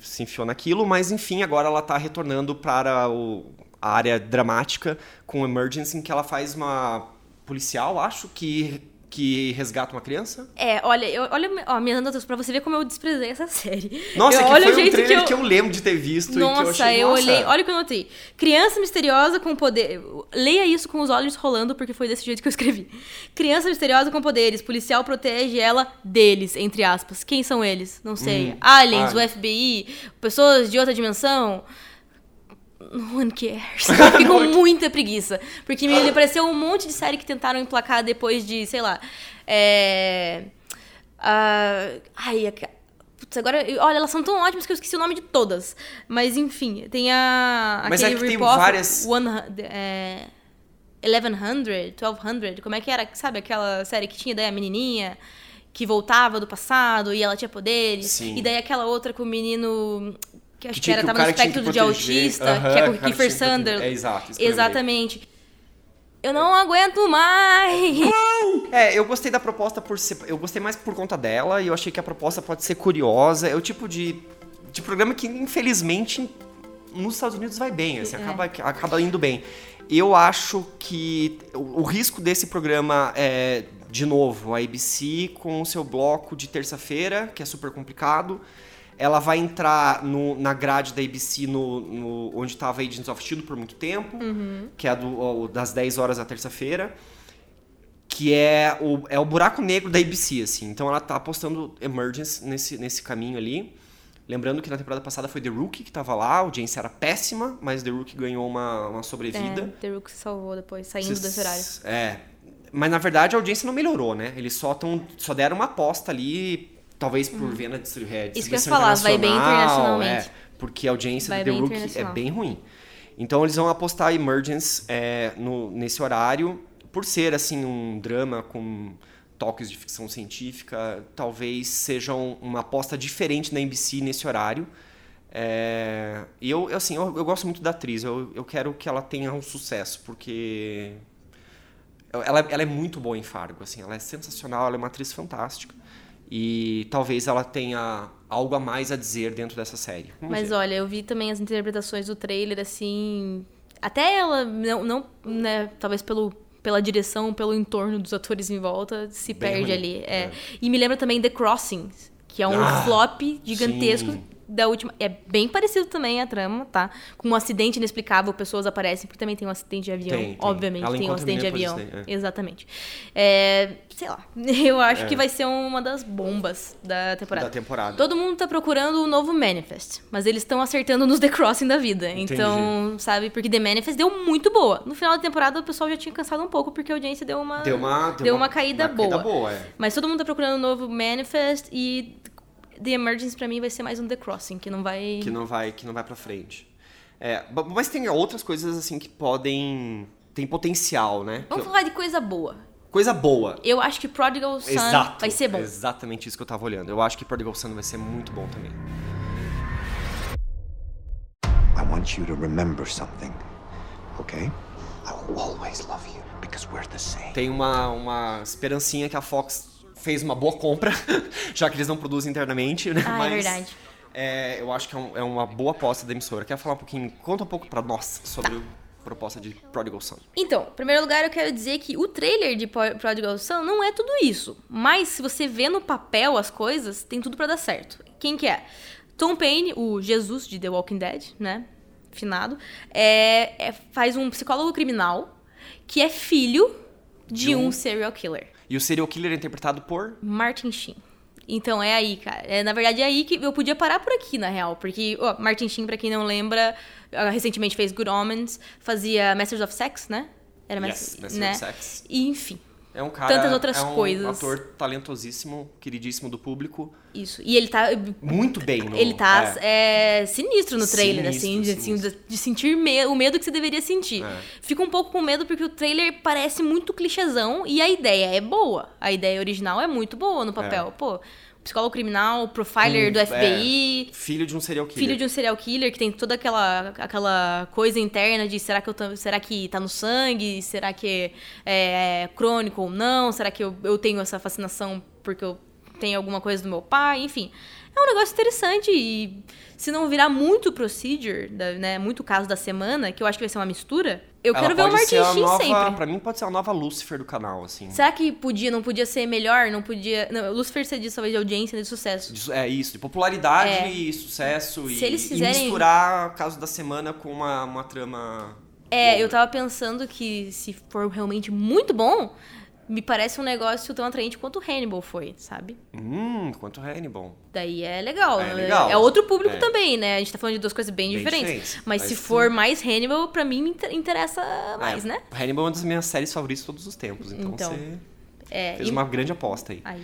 se enfiou naquilo, mas enfim, agora ela tá retornando para o- a área dramática com Emergency, em que ela faz uma policial, acho, que, que resgata uma criança. É, olha, eu, olha ó, minhas notas pra você ver como eu desprezei essa série. Nossa, eu, que olha foi o um jeito trailer que que eu... eu... lembro de ter visto e que eu Nossa, achei, eu nossa, olhei. Olha o que eu notei. Criança misteriosa com poder. Leia isso com os olhos rolando, porque foi desse jeito que eu escrevi. Criança misteriosa com poderes. Policial protege ela deles, entre aspas. Quem são eles? Não sei. Hum, Aliens, ah. o FBI, pessoas de outra dimensão. No one cares. Eu fico com muita preguiça. Porque me pareceu um monte de série que tentaram emplacar depois de, sei lá. É. ah, ai, a- Putz, agora. Olha, elas são tão ótimas que eu esqueci o nome de todas. Mas enfim, tem a. Mas é aquele que tem várias- One, é, 1100, 1200, como é que era? Sabe aquela série que tinha daí a menininha que voltava do passado e ela tinha poderes? Sim. E daí aquela outra com o menino que acho que, tinha era que tava no espectro de autista, que é com o Kiefer. Sutherland. É, exato. Exatamente. Eu não aguento mais! É, eu gostei da proposta por ser. Eu gostei mais por conta dela e eu achei que a proposta pode ser curiosa. É o tipo de, de programa que, infelizmente, nos Estados Unidos vai bem, assim, É. acaba, acaba indo bem. Eu acho que o, o risco desse programa é, de novo, a ABC com o seu bloco de terça-feira, que é super complicado. Ela vai entrar no- na grade da ABC no, no- onde estava Agents of Shield por muito tempo, que é do- das 10 horas da terça-feira que é o, é o buraco negro da ABC, assim. Então ela tá apostando Emergence nesse, nesse caminho ali. Lembrando que na temporada passada foi The Rookie que tava lá, a audiência era péssima, mas The Rookie ganhou uma, uma sobrevida. É, The Rook se salvou depois, saindo Vocês- desse horário. É. Mas na verdade a audiência não melhorou, né? Eles só, tão, só deram uma aposta ali, talvez por venda de é, Uhum. Isso que eu ia falar, vai bem internacional, internacionalmente. É, porque a audiência Vai do The Rookie é bem ruim. Então eles vão apostar Emergence é, no, nesse horário, por ser assim um drama com toques de ficção científica, talvez seja um- uma aposta diferente na NBC nesse horário. É, e eu, assim, eu, eu gosto muito da atriz, eu, eu quero que ela tenha um sucesso, porque ela, ela é muito boa em Fargo, assim, ela é sensacional, ela é uma atriz fantástica. E talvez ela tenha algo a mais a dizer dentro dessa série. Vamos Mas ver. olha, eu vi também as interpretações do trailer, assim. Até ela, não, não né, talvez pelo, pela direção, pelo entorno dos atores em volta, se Bem perde ruim, ali. É. é. E me lembra também The Crossing, que é um Ah, flop gigantesco. sim. Da última. É bem parecido também a trama, tá? Com um acidente inexplicável, pessoas aparecem, porque também tem um acidente de avião. Tem, tem. Obviamente, Ela tem um acidente de avião. desse, é. Exatamente. É, sei lá. Eu acho É. que vai ser uma das bombas da temporada. Da temporada. Todo mundo tá procurando o novo Manifest, mas eles estão acertando nos The Crossing da vida. Então, sabe, porque The Manifest deu muito boa. No final da temporada o pessoal já tinha cansado um pouco porque a audiência deu uma Deu uma, deu uma caída boa. Caída boa é. Mas todo mundo tá procurando o novo Manifest e The Emergence pra mim vai ser mais um The Crossing, que não vai que não vai que não vai para frente. É, mas tem outras coisas assim que podem tem potencial, né? Vamos Que- falar de coisa boa. Coisa boa. Eu acho que Prodigal Son Exato. vai ser bom. Exatamente isso que eu tava olhando. Eu acho que Prodigal Son vai ser muito bom também. I want you to remember something, okay? I will always love you because we're the same. Tem uma, uma esperancinha que a Fox fez uma boa compra, já que eles não produzem internamente, né? Ah, é Mas, verdade. é, eu acho que é, um- é uma boa aposta da emissora. Quer falar um pouquinho, conta um pouco pra nós sobre o proposta de Prodigal Son? Então, em primeiro lugar, eu quero dizer que o trailer de Pro- Prodigal Son não é tudo isso. Mas se você vê no papel as coisas, tem tudo pra dar certo. Quem que é? Tom Payne, o Jesus de The Walking Dead, né? Finado. É, é- faz um psicólogo criminal que é filho de, De um- serial killer. E o serial killer é interpretado por. Martin Sheen. Então é aí, cara. É, na verdade é aí que eu podia parar por aqui, na real. Porque, ó, Martin Sheen, pra quem não lembra, ah, recentemente fez Good Omens, fazia Masters of Sex, né? Era Yes, Masters- Masters né? of Sex. E, enfim, É um cara. Tantas outras é um coisas. ator talentosíssimo, queridíssimo do público. isso. E ele tá. Muito bem no. Ele tá é. é, sinistro no trailer, Sinistro, assim, de, assim, sinistro. de- de sentir me- o medo que você deveria sentir. É. Fico um pouco com medo porque o trailer parece muito clichêzão e a ideia é boa. A ideia original é muito boa no papel. Pô, psicólogo criminal, profiler Um- do FBI, Filho de um serial killer. filho de um serial killer que tem toda aquela, aquela coisa interna de será que, eu tô- será que tá no sangue? Será que é, é crônico ou não? Será que eu, eu tenho essa fascinação porque eu tenho alguma coisa do meu pai? Enfim, é um negócio interessante e se não virar muito procedure, né, muito caso da semana, que eu acho que vai ser uma mistura, eu Ela quero ver o Martin Sheen nova, sempre. Pra mim, pode ser a nova Lucifer do canal, assim. Será que podia, não podia ser melhor? Não podia... Não, Lucifer você disse talvez de audiência, de sucesso. De- É isso, de popularidade É. e sucesso. Se e, eles e fizerem- misturar caso da semana com uma, uma trama. É, eu tava pensando que se for realmente muito bom, me parece um negócio tão atraente quanto o Hannibal foi, sabe? Hum, quanto Hannibal. Daí é legal. É né? legal. É outro público É. também, né? A gente tá falando de duas coisas bem, Bem diferentes. Mas, Mas se sim. for mais Hannibal, pra mim me inter- interessa mais, É, né? Hannibal é uma das minhas séries favoritas de todos os tempos. Então, Então, você É, fez e- uma grande aposta aí. Ai.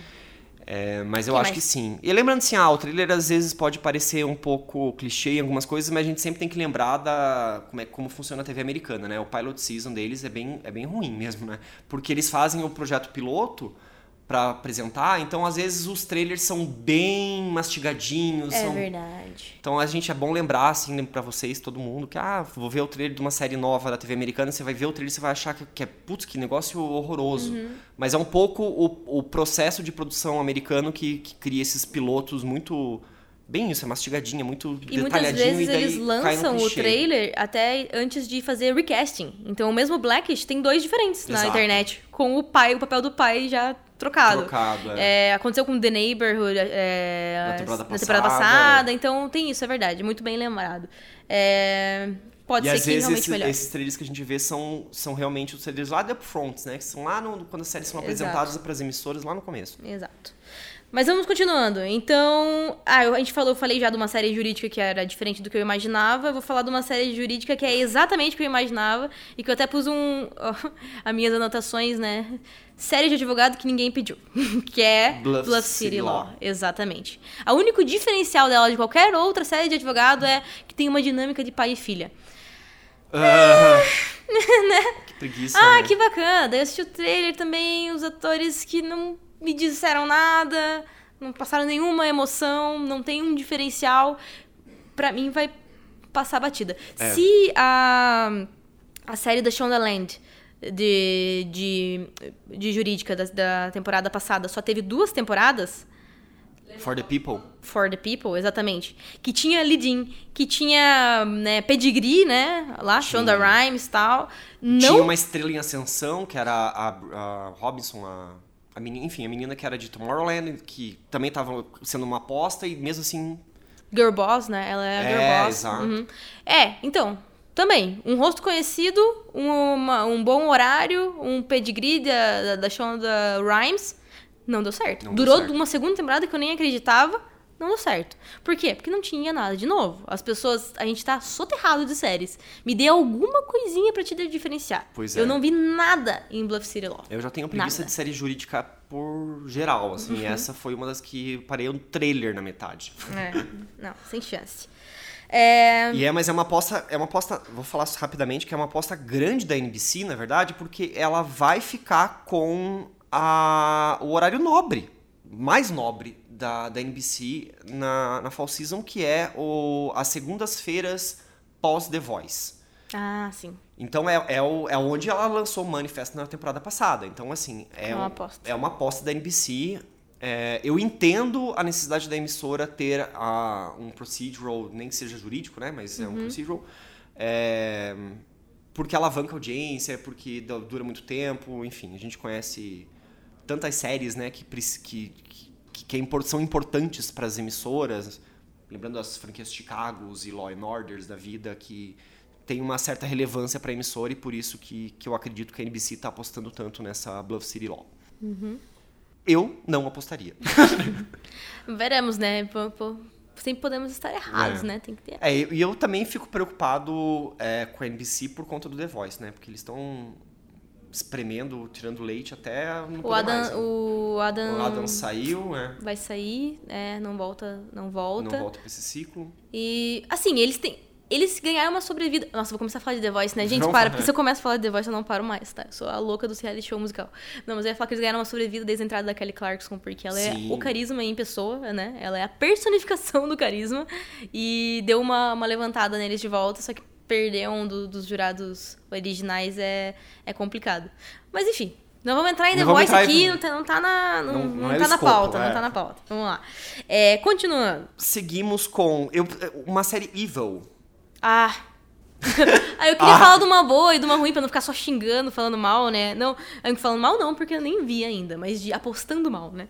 É, mas eu Que acho mais? que sim. E lembrando assim, ah, o trailer às vezes pode parecer um pouco clichê em algumas coisas, mas a gente sempre tem que lembrar da como, é, como funciona a TV americana, né? O pilot season deles é bem, é bem ruim mesmo, né? Porque eles fazem o projeto piloto pra apresentar, então às vezes os trailers são bem mastigadinhos. É são... verdade. Então a gente é bom lembrar, assim, pra vocês, todo mundo, que, ah, vou ver o trailer de uma série nova da TV americana, você vai ver o trailer e você vai achar que, que é, putz, que negócio horroroso. Uhum. Mas é um pouco o, o processo de produção americano que, que cria esses pilotos muito. Bem isso, é mastigadinho, é muito E muitas detalhadinho vezes e daí eles cai no lançam o trailer até antes de fazer recasting. Então o mesmo Blackish tem dois diferentes na Exato. internet, com o pai, o papel do pai já trocado. Trocado, é. É, aconteceu com The Neighborhood é, Na temporada na temporada passada, passada, então tem isso, é verdade, muito bem lembrado. É, pode E ser às que vezes realmente esse- melhore. esses trailers que a gente vê são, são realmente os trailers lá de upfronts, né? Que são lá no, quando as séries são Exato. apresentadas para as emissoras lá no começo. Exato. Mas vamos continuando. Então, ah, a gente falou, eu falei já de uma série jurídica que era diferente do que eu imaginava. Eu vou falar de uma série jurídica que é exatamente o que eu imaginava e que eu até pus um as minhas anotações, né? Série de advogado que ninguém pediu, que é Bluff Bluff, City City Law. Law. Exatamente. O único diferencial dela de qualquer outra série de advogado é que tem uma dinâmica de pai e filha. Ah, que preguiça. Ah, né? que bacana. Daí eu assisti o trailer também, os atores que não me disseram nada, não passaram nenhuma emoção, não tem um diferencial. Pra mim vai passar batida. É. Se a, a série da Shondaland de, de, de jurídica da, da temporada passada só teve duas temporadas, For the people. For the People, exatamente. Que tinha Lidin, que tinha né, pedigree, né? Lá, Shonda Rhimes e tal. Não Tinha uma estrela em ascensão, que era a, a Robinson, a, a menina, enfim, a menina que era de Tomorrowland, que também estava sendo uma aposta e mesmo assim. Girl Boss, né? Ela é a Girl É, Boss. exato. Uhum. É, então, também, um rosto conhecido, uma- um bom horário, um pedigree da, da, da Shonda Rhimes, não deu certo. Não deu Durou certo. uma segunda temporada que eu nem acreditava, não deu certo. Por quê? Porque não tinha nada de novo. As pessoas, a gente tá soterrado de séries. Me dê alguma coisinha pra te diferenciar. Pois Eu é. não vi nada em Bluff City Law. Eu já tenho preguiça Nada. de série jurídica por geral, assim. Uhum. Essa foi uma das que parei no trailer na metade. É, não, sem chance. É, E é, mas é uma aposta, é uma aposta, vou falar rapidamente, que é uma aposta grande da NBC, na verdade, porque ela vai ficar com a, o horário nobre, mais nobre da, da NBC na, na Fall Season, que é o, as segundas-feiras pós The Voice. Ah, sim. Então é, é, o, é onde ela lançou o Manifest na temporada passada. Então, assim, é, É uma um- aposta. é uma aposta da NBC. É, eu entendo a necessidade da emissora ter a, um procedural, nem que seja jurídico, né? Mas é um Uhum. procedural. é, porque alavanca a audiência, porque du- dura muito tempo, enfim, a gente conhece tantas séries, né, que, que, que, que é são importantes para as emissoras, lembrando das franquias Chicago's e Law and Orders da vida, que tem uma certa relevância para a emissora e por isso que, que eu acredito que a NBC está apostando tanto nessa Bluff City Law. Eu não apostaria. Veremos, né? Sempre podemos estar errados, É. né? Tem que ter. É, e e eu também fico preocupado é, com a NBC por conta do The Voice, né? Porque eles estão espremendo, tirando leite até não O Adam, mais, né? o Adam, O Adam saiu, né? vai sair, é, não volta, não volta. Não volta pra esse ciclo. E assim, eles têm. Eles ganharam uma sobrevida. Nossa, vou começar a falar de The Voice, né? Gente, Vamos para, falar. porque se eu começo a falar de The Voice, eu não paro mais, tá? Eu sou a louca do reality show musical. Não, mas eu ia falar que eles ganharam uma sobrevida desde a entrada da Kelly Clarkson, porque ela Sim. é o carisma em pessoa, né? Ela é a personificação do carisma. E deu uma, uma levantada neles de volta, só que perder um do- dos jurados originais é, é complicado. Mas enfim. Não vamos entrar em The Voice aqui, em- não tá, não tá na, não, Não- não é tá na pauta, é. não tá na pauta. Vamos lá. É, continuando. Seguimos com eu, uma série Evil. Ah. Aí eu queria Ah. falar de uma boa e de uma ruim pra não ficar só xingando, falando mal, né? Não, falando mal não, porque eu nem vi ainda, mas de apostando mal, né?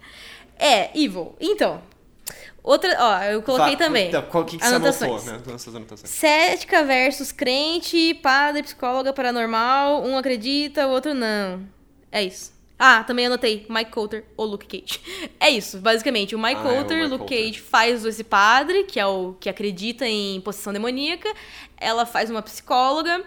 É, Evil. Então, outra, ó, eu coloquei Tá, também. então, qual que, que você anotações. anotou, né? Nossas anotações. Cética versus crente, padre, psicóloga paranormal, um acredita, o outro não. É isso. Ah, também anotei, Mike Coulter ou Luke Cage. É isso, basicamente. O Mike Ah, é o Coulter, Luke Coulter. Cage faz esse padre, que é o que acredita em possessão demoníaca. Ela faz uma psicóloga,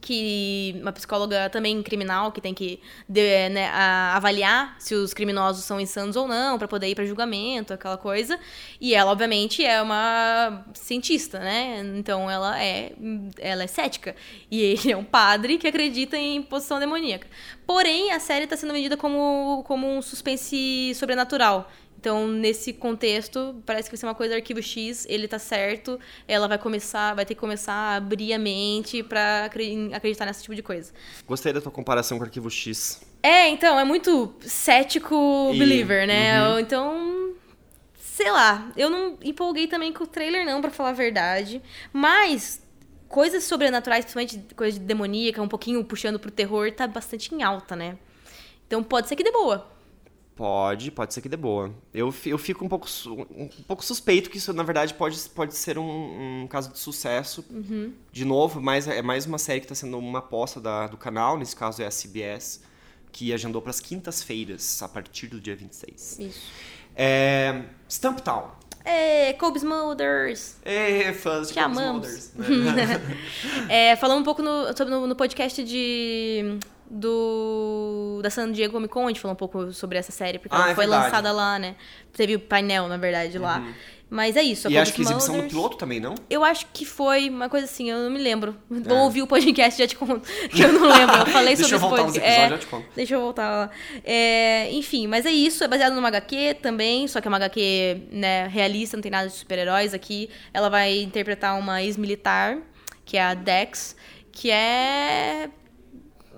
que uma psicóloga também criminal que tem que de- né, a- avaliar se os criminosos são insanos ou não para poder ir para julgamento aquela coisa. E ela obviamente é uma cientista né? Então ela é ela é cética. E ele é um padre que acredita em possessão demoníaca. Porém a série está sendo vendida como como um suspense sobrenatural então, nesse contexto, parece que vai ser uma coisa arquivo X, ele tá certo, ela vai começar, vai ter que começar a abrir a mente pra acre- acreditar nesse tipo de coisa. Gostei da tua comparação com o Arquivo X. É, então, é muito cético E- believer, né? Então, sei lá, eu não empolguei também com o trailer não, pra falar a verdade, mas coisas sobrenaturais, principalmente coisa de demoníaca, um pouquinho puxando pro terror, tá bastante em alta, né? Então pode ser que dê boa. Pode, pode ser que dê boa. Eu, eu fico um pouco, um pouco suspeito que isso, na verdade, pode, pode ser um, um caso de sucesso. Uhum. De novo, mas é mais uma série que está sendo uma aposta da- do canal, nesse caso é a CBS, que agendou para as quintas-feiras, a partir do dia 26. Isso. É, Stumptown. É, Kobe Smulders. É, fãs de Te amamos. Né? É, falando um pouco no, sobre no, no podcast de do da San Diego Comic Con, a gente falou um pouco sobre essa série, porque Ah, ela é foi verdade. lançada lá, né? Teve o painel, na verdade, lá. Mas é isso. a e acho que exibição do Smulders- piloto também, não? Eu acho que foi uma coisa assim, eu não me lembro. Vou É. ouvir o podcast já te conto. Que eu não lembro. Eu falei Deixa sobre eu esse voltar podcast. episódios, É, eu te conto. Deixa eu voltar lá. É, enfim, mas é isso. É baseado numa HQ também, só que é uma HQ né, realista, não tem nada de super-heróis aqui. Ela vai interpretar uma ex-militar, que é a Dex, que é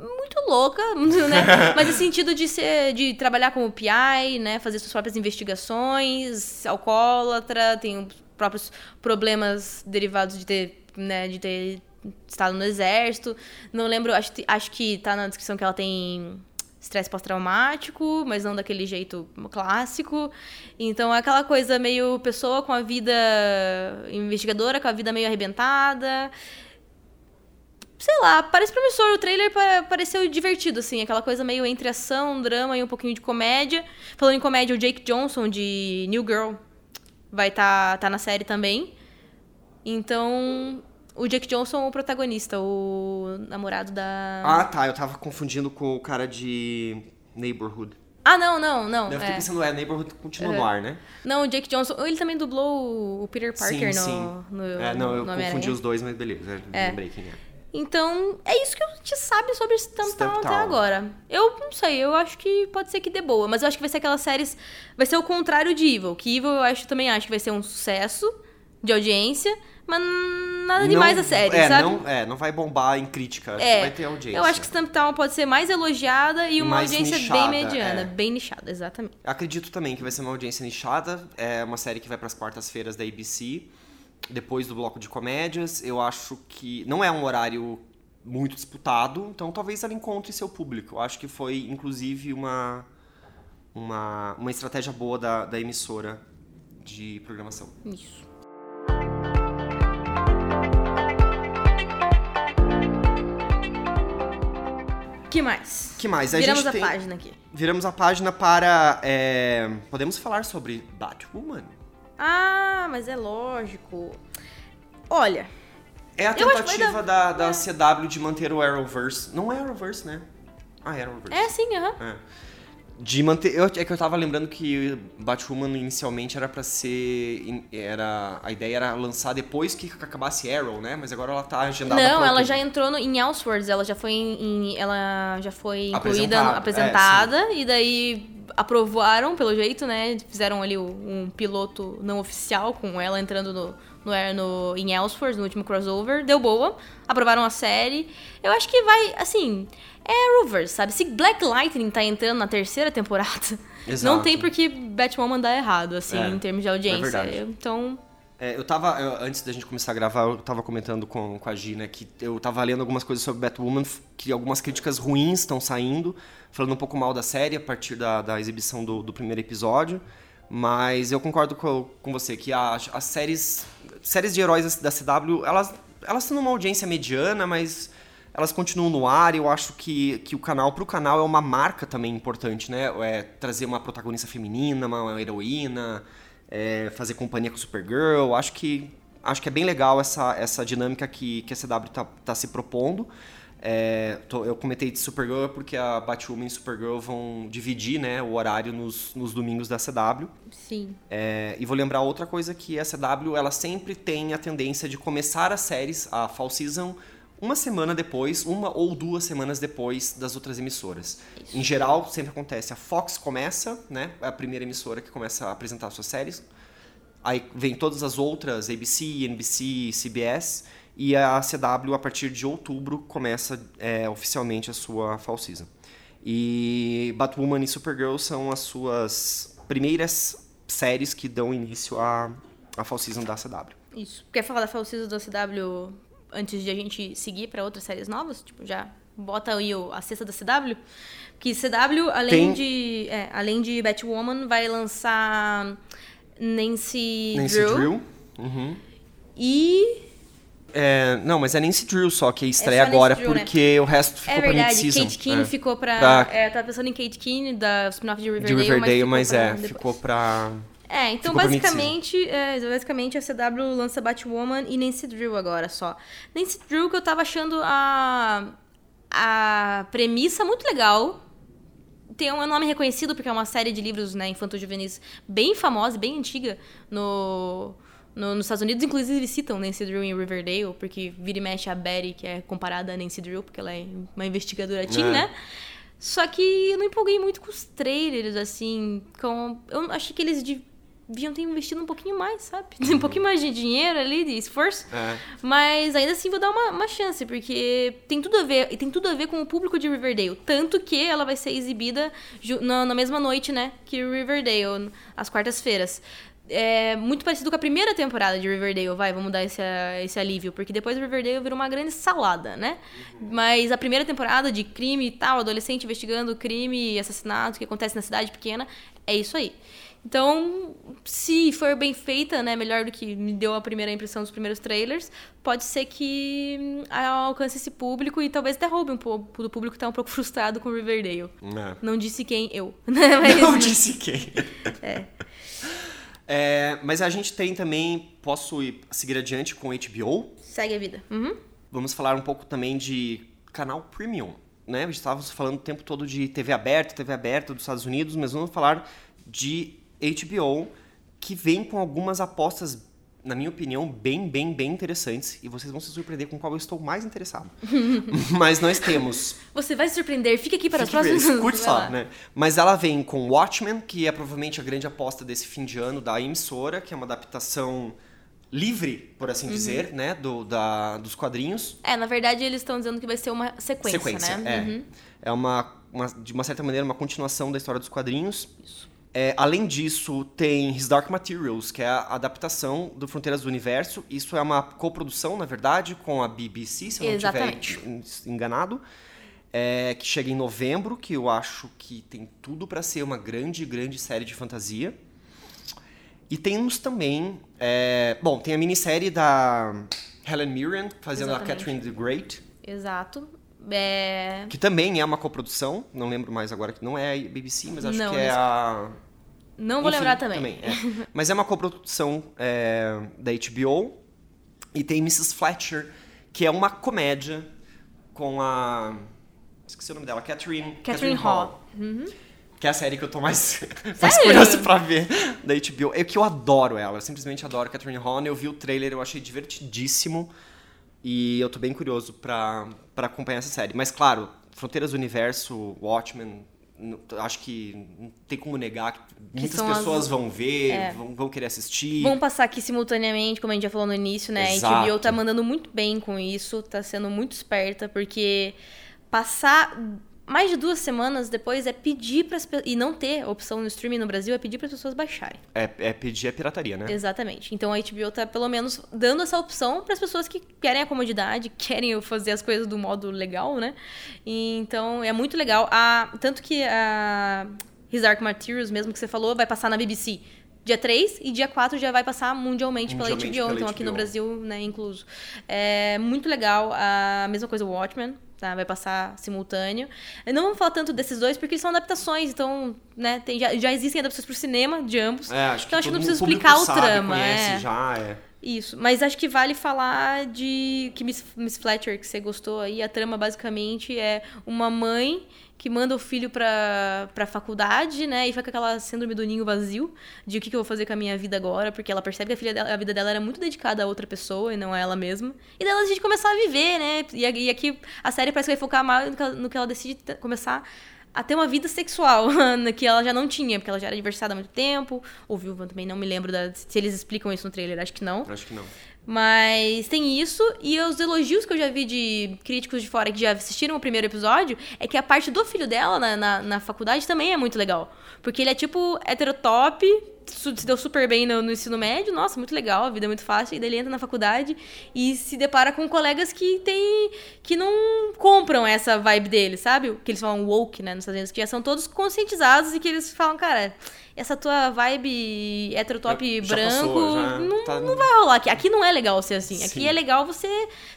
muito louca, né? Mas no sentido de ser, de trabalhar como PI, né? Fazer suas próprias investigações, alcoólatra, tem os próprios problemas derivados de ter, né, de ter estado no exército. Não lembro, acho, acho que tá na descrição que ela tem estresse pós-traumático, mas não daquele jeito clássico. Então é aquela coisa meio pessoa com a vida investigadora, com a vida meio arrebentada sei lá, parece promissor. O trailer pa- pareceu divertido, assim, aquela coisa meio entre ação, drama e um pouquinho de comédia. Falando em comédia, o Jake Johnson, de New Girl, vai estar tá, tá na série também. Então, o Jake Johnson é o protagonista, o namorado da. Ah, tá. Eu tava confundindo com o cara de Neighborhood. Ah, não, não, não. Eu fiquei é. pensando, é, Neighborhood continua no ar, né? Não, o Jake Johnson. Ele também dublou o Peter Parker sim, no, sim. no. é, não, eu no confundi Homem-Aranha. os dois, mas beleza. É. Lembrei quem é. Então, é isso que a gente sabe sobre Stumptown Stumptown. até agora. Eu não sei, eu acho que pode ser que dê boa, mas eu acho que vai ser aquelas séries. Vai ser o contrário de Evil. Que Evil eu acho, também acho que vai ser um sucesso de audiência, mas nada demais a série, é, sabe? Não, é, não vai bombar em crítica, É, vai ter audiência. Eu acho que Stumptown pode ser mais elogiada e uma Mais audiência nichada, bem mediana, é. bem nichada, exatamente. Acredito também que vai ser uma audiência nichada, é uma série que vai para as quartas-feiras da ABC, depois do bloco de comédias. Eu acho que não é um horário muito disputado, então talvez ela encontre seu público. Eu acho que foi, inclusive, uma, uma, uma estratégia boa da, da emissora de programação. Isso. que mais? que mais? A Viramos a tem- página aqui. Viramos a página para. é, Podemos falar sobre Batwoman? Ah, mas é lógico. Olha, É a tentativa dar- da, da CW de manter o Arrowverse. Não é Arrowverse, né? Ah, é Arrowverse. é sim, aham. É. De manter. Eu, é que eu tava lembrando que Batwoman inicialmente era pra ser. Era, a ideia era lançar depois que acabasse Arrow, né? Mas agora ela tá agendada Não, ela outubro. já entrou no, em Elseworlds, ela já foi em, ela já foi incluída, Apresentada, apresentada e daí aprovaram pelo jeito, né? Fizeram ali um piloto não oficial com ela entrando no, no, no em Elseworlds, no último crossover, deu boa, aprovaram a série. Eu acho que vai, assim, é Arrowverse, sabe? Se Black Lightning tá entrando na terceira temporada, Exato. não tem por que Batwoman dar errado, assim, É, em termos de é audiência. verdade. então, É, eu tava, eu- antes da gente começar a gravar, eu tava comentando com, com a Gina que eu tava lendo algumas coisas sobre Batwoman, que algumas críticas ruins estão saindo, falando um pouco mal da série a partir da, da exibição do, do primeiro episódio. Mas eu concordo com, com você que a- as séries, séries de heróis da CW, elas, elas estão numa audiência mediana, mas elas continuam no ar e eu acho que, que o canal, pro canal, é uma marca também importante, né? É trazer uma protagonista feminina, uma, heroína, é, fazer companhia com Supergirl. Acho que, acho que é bem legal essa, essa dinâmica que, que a CW tá, tá se propondo. É, tô- eu comentei de Supergirl porque a Batwoman e Supergirl vão dividir né, o horário nos, nos domingos da CW. sim. É, e vou lembrar outra coisa que a CW ela sempre tem a tendência de começar as séries, a Fall Season, uma semana depois, uma ou duas semanas depois das outras emissoras. Em geral, sempre acontece. A Fox começa, né? É a primeira emissora que começa a apresentar suas séries. Aí vem todas as outras, ABC, NBC, CBS. E a CW, a partir de outubro, começa é, oficialmente a sua Fall Season. E Batwoman e Supergirl são as suas primeiras séries que dão início à, à Fall Season da CW. Isso. Quer falar da Falsiza do CW antes de a gente seguir pra outras séries novas? Tipo, já bota aí a cesta da CW? Que CW, além Tem- de é, além de Batwoman, vai lançar Nancy, Nancy Drew, Drew. Uhum. e... É, não, mas é Nancy Drew só que estreia só Nancy agora, Drew, né? porque o resto ficou É pra verdade, mid-season. Kate Keane É. ficou pra... Pra- É, eu tava pensando em Kate Keane, da spin-off de De Riverdale, Riverdale, mas, mas, pra é, depois. ficou pra... É, então Ficou pra basicamente, é, basicamente a CW lança Batwoman e Nancy Drew agora só. Nancy Drew que eu tava achando a, a premissa muito legal. Tem um nome reconhecido porque é uma série de livros né, infanto-juvenis bem famosa, bem antiga no, no- nos Estados Unidos. Inclusive citam Nancy Drew em Riverdale, porque vira e mexe a Betty, que é comparada a Nancy Drew, porque ela é uma investigadora teen, É. né? Só que eu não empolguei muito com os trailers, assim. Com... Eu achei que eles deviam ter investido um pouquinho mais, sabe? Um pouquinho mais de dinheiro ali, de esforço. É. Mas ainda assim vou dar uma, uma chance, porque tem tudo a ver, e tem tudo a ver com o público de Riverdale. Tanto que ela vai ser exibida na, na mesma noite, né? Que Riverdale, às quartas-feiras. É muito parecido com a primeira temporada de Riverdale, vai, vamos dar esse, esse alívio, porque depois Riverdale virou uma grande salada, né? Mas a primeira temporada de crime e tal, adolescente investigando crime e assassinato que acontece na cidade pequena, é isso aí. Então, se for bem feita, né, melhor do que me deu a primeira impressão dos primeiros trailers, pode ser que hum, alcance esse público e talvez até roube um pouco do público que tá um pouco frustrado com Riverdale. É. Não disse quem, eu. mas- Não disse quem. É. É, mas a gente tem também, posso ir seguir adiante com HBO. Segue a vida. Uhum. Vamos falar um pouco também de canal premium, né? Estávamos falando o tempo todo de TV aberta, TV aberta dos Estados Unidos, mas vamos falar de HBO, que vem com algumas apostas, na minha opinião, bem, bem, bem interessantes. E vocês vão se surpreender com qual eu estou mais interessado. mas nós temos Você vai se surpreender. Fica aqui para as próximas. Escute só, né? Mas ela vem com Watchmen, que é provavelmente a grande aposta desse fim de ano da emissora, que é uma adaptação livre, por Uhum. assim dizer, né? Do, da, dos quadrinhos. É, na verdade, eles estão dizendo que vai ser uma sequência, Sequência, né? é. Uhum. É uma, uma- de uma certa maneira, uma continuação da história dos quadrinhos. É, além disso, tem His Dark Materials, que é a adaptação do Fronteiras do Universo. Isso é uma coprodução, na verdade, com a BBC, se eu não Exatamente. estiver enganado. É, que chega em novembro, que eu acho que tem tudo para ser uma grande, grande série de fantasia. E temos também. é, bom, tem a minissérie da Helen Mirren, fazendo a Exatamente. Catherine the Great, Exato. É... que também é uma coprodução. Não lembro mais agora que não é a BBC, mas acho Não, que é nesse- a. Não vou Enfim, lembrar também. é. Mas é uma coprodução é, da HBO. E tem Mrs. Fletcher, que é uma comédia com a. Esqueci o nome dela, Catherine, Catherine Hall. Uhum. Que é a série que eu tô mais, mais curioso pra ver da HBO. É que eu adoro ela, eu simplesmente adoro Catherine Hall. Eu vi o trailer, eu achei divertidíssimo. E eu tô bem curioso pra, pra acompanhar essa série. Mas claro, Fronteiras do Universo, Watchmen, acho que não tem como negar que muitas são as- pessoas vão ver, É. vão, vão querer assistir. Vamos passar aqui simultaneamente, como a gente já falou no início, né? A Exato. HBO tá mandando muito bem com isso, tá sendo muito esperta, porque passar mais de duas semanas depois é pedir para e não ter opção no streaming no Brasil é pedir para as pessoas baixarem. É, é pedir a pirataria, né? Exatamente. Então a HBO tá pelo menos dando essa opção para as pessoas que querem a comodidade, querem fazer as coisas do modo legal, né? E, então é muito legal. A, tanto que a His Dark Materials, mesmo que você falou, vai passar na BBC. Dia 3 e dia 4 já vai passar mundialmente, Mundialmente pela HBO, pela então aqui no HBO. Brasil, né, incluso. É muito legal. A mesma coisa o Watchmen, tá? Vai passar simultâneo. Não vamos falar tanto desses dois porque eles são adaptações, então, né, tem, já, já existem adaptações pro cinema de ambos. É, acho então acho que não precisa explicar o sabe, trama, conhece é. já, é. Isso, mas acho que vale falar de que Miss, Miss Fletcher, que você gostou aí, a trama basicamente é uma mãe que manda o filho pra, pra faculdade, né, e fica aquela síndrome do ninho vazio, de o que, que eu vou fazer com a minha vida agora, porque ela percebe que a, filha dela, a vida dela era muito dedicada a outra pessoa e não a ela mesma. E daí ela decide começar a viver, né, e, a- e aqui a série parece que vai focar mais no que ela, no que ela decide começar a ter uma vida sexual, que ela já não tinha, porque ela já era divorciada há muito tempo, ou viúva também, não me lembro da- se eles explicam isso no trailer, acho que não. Acho que não. Mas tem isso, e os elogios que eu já vi de críticos de fora que já assistiram o primeiro episódio é que a parte do filho dela na, na, na faculdade também é muito legal. Porque ele é tipo heterotop, se deu super bem no, no ensino médio, nossa, muito legal, a vida é muito fácil. E daí ele entra na faculdade e se depara com colegas que tem. que não compram essa vibe dele, sabe? Que eles falam woke, né, nos Estados Unidos, que já são todos conscientizados e que eles falam, cara. Essa tua vibe heterotop branco passou, já não, tá- não vai rolar aqui. Aqui não é legal ser assim. Aqui Sim. é legal você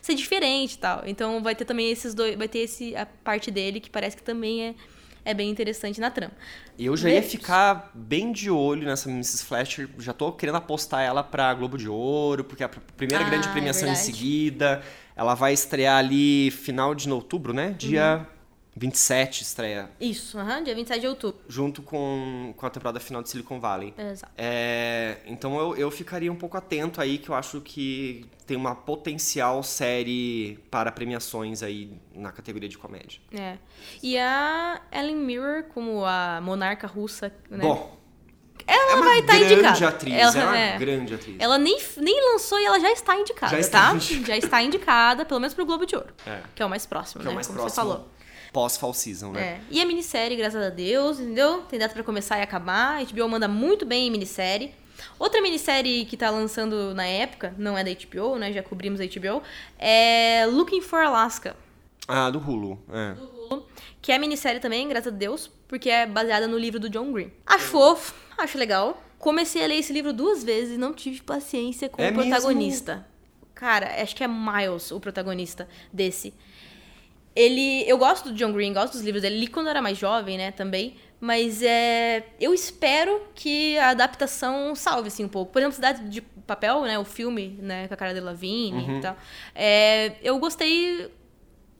ser diferente e tal. Então vai ter também esses dois. Vai ter esse, a parte dele que parece que também é, é bem interessante na trama. Eu já ia ficar bem de olho nessa Mrs. Fletcher. Já tô querendo apostar ela pra Globo de Ouro, porque é a pr- primeira Ah, grande é premiação em verdade. seguida. Ela vai estrear ali final de outubro, né? Dia Uhum. 27 estreia, Isso, aham, dia 27 de outubro. junto com, com a temporada final de Silicon Valley. Exato. É, então eu, eu ficaria um pouco atento aí, que eu acho que tem uma potencial série para premiações aí na categoria de comédia. É. E a Ellen Mirror, como a monarca russa, né? Bom, ela é vai estar grande indicada. atriz, ela, é uma é. grande atriz. Ela nem, nem lançou e ela já está indicada, Já está tá? indicada. Já está indicada, pelo menos pro Globo de Ouro. É. Que é o mais próximo, Que né? é o mais como próximo você falou. Pós-fall season, né? É. E a minissérie, graças a Deus, entendeu? Tem data pra começar e acabar. A HBO manda muito bem em minissérie. Outra minissérie que tá lançando na época, não é da HBO, né? Já cobrimos a HBO, é Looking for Alaska. Ah, do Hulu. É. Que é minissérie também, graças a Deus, porque é baseada no livro do John Green. Acho fofo, acho legal. Comecei a ler esse livro duas vezes e não tive paciência com É o protagonista. Cara, acho que é Miles o protagonista desse. Ele. Eu gosto do John Green, gosto dos livros dele. Li quando era mais jovem, né, também. Mas é. Eu espero que a adaptação salve, assim, um pouco. Por exemplo, Cidade de Papel, né? O filme, né? Com a cara de Lavigne e tal. É, eu gostei.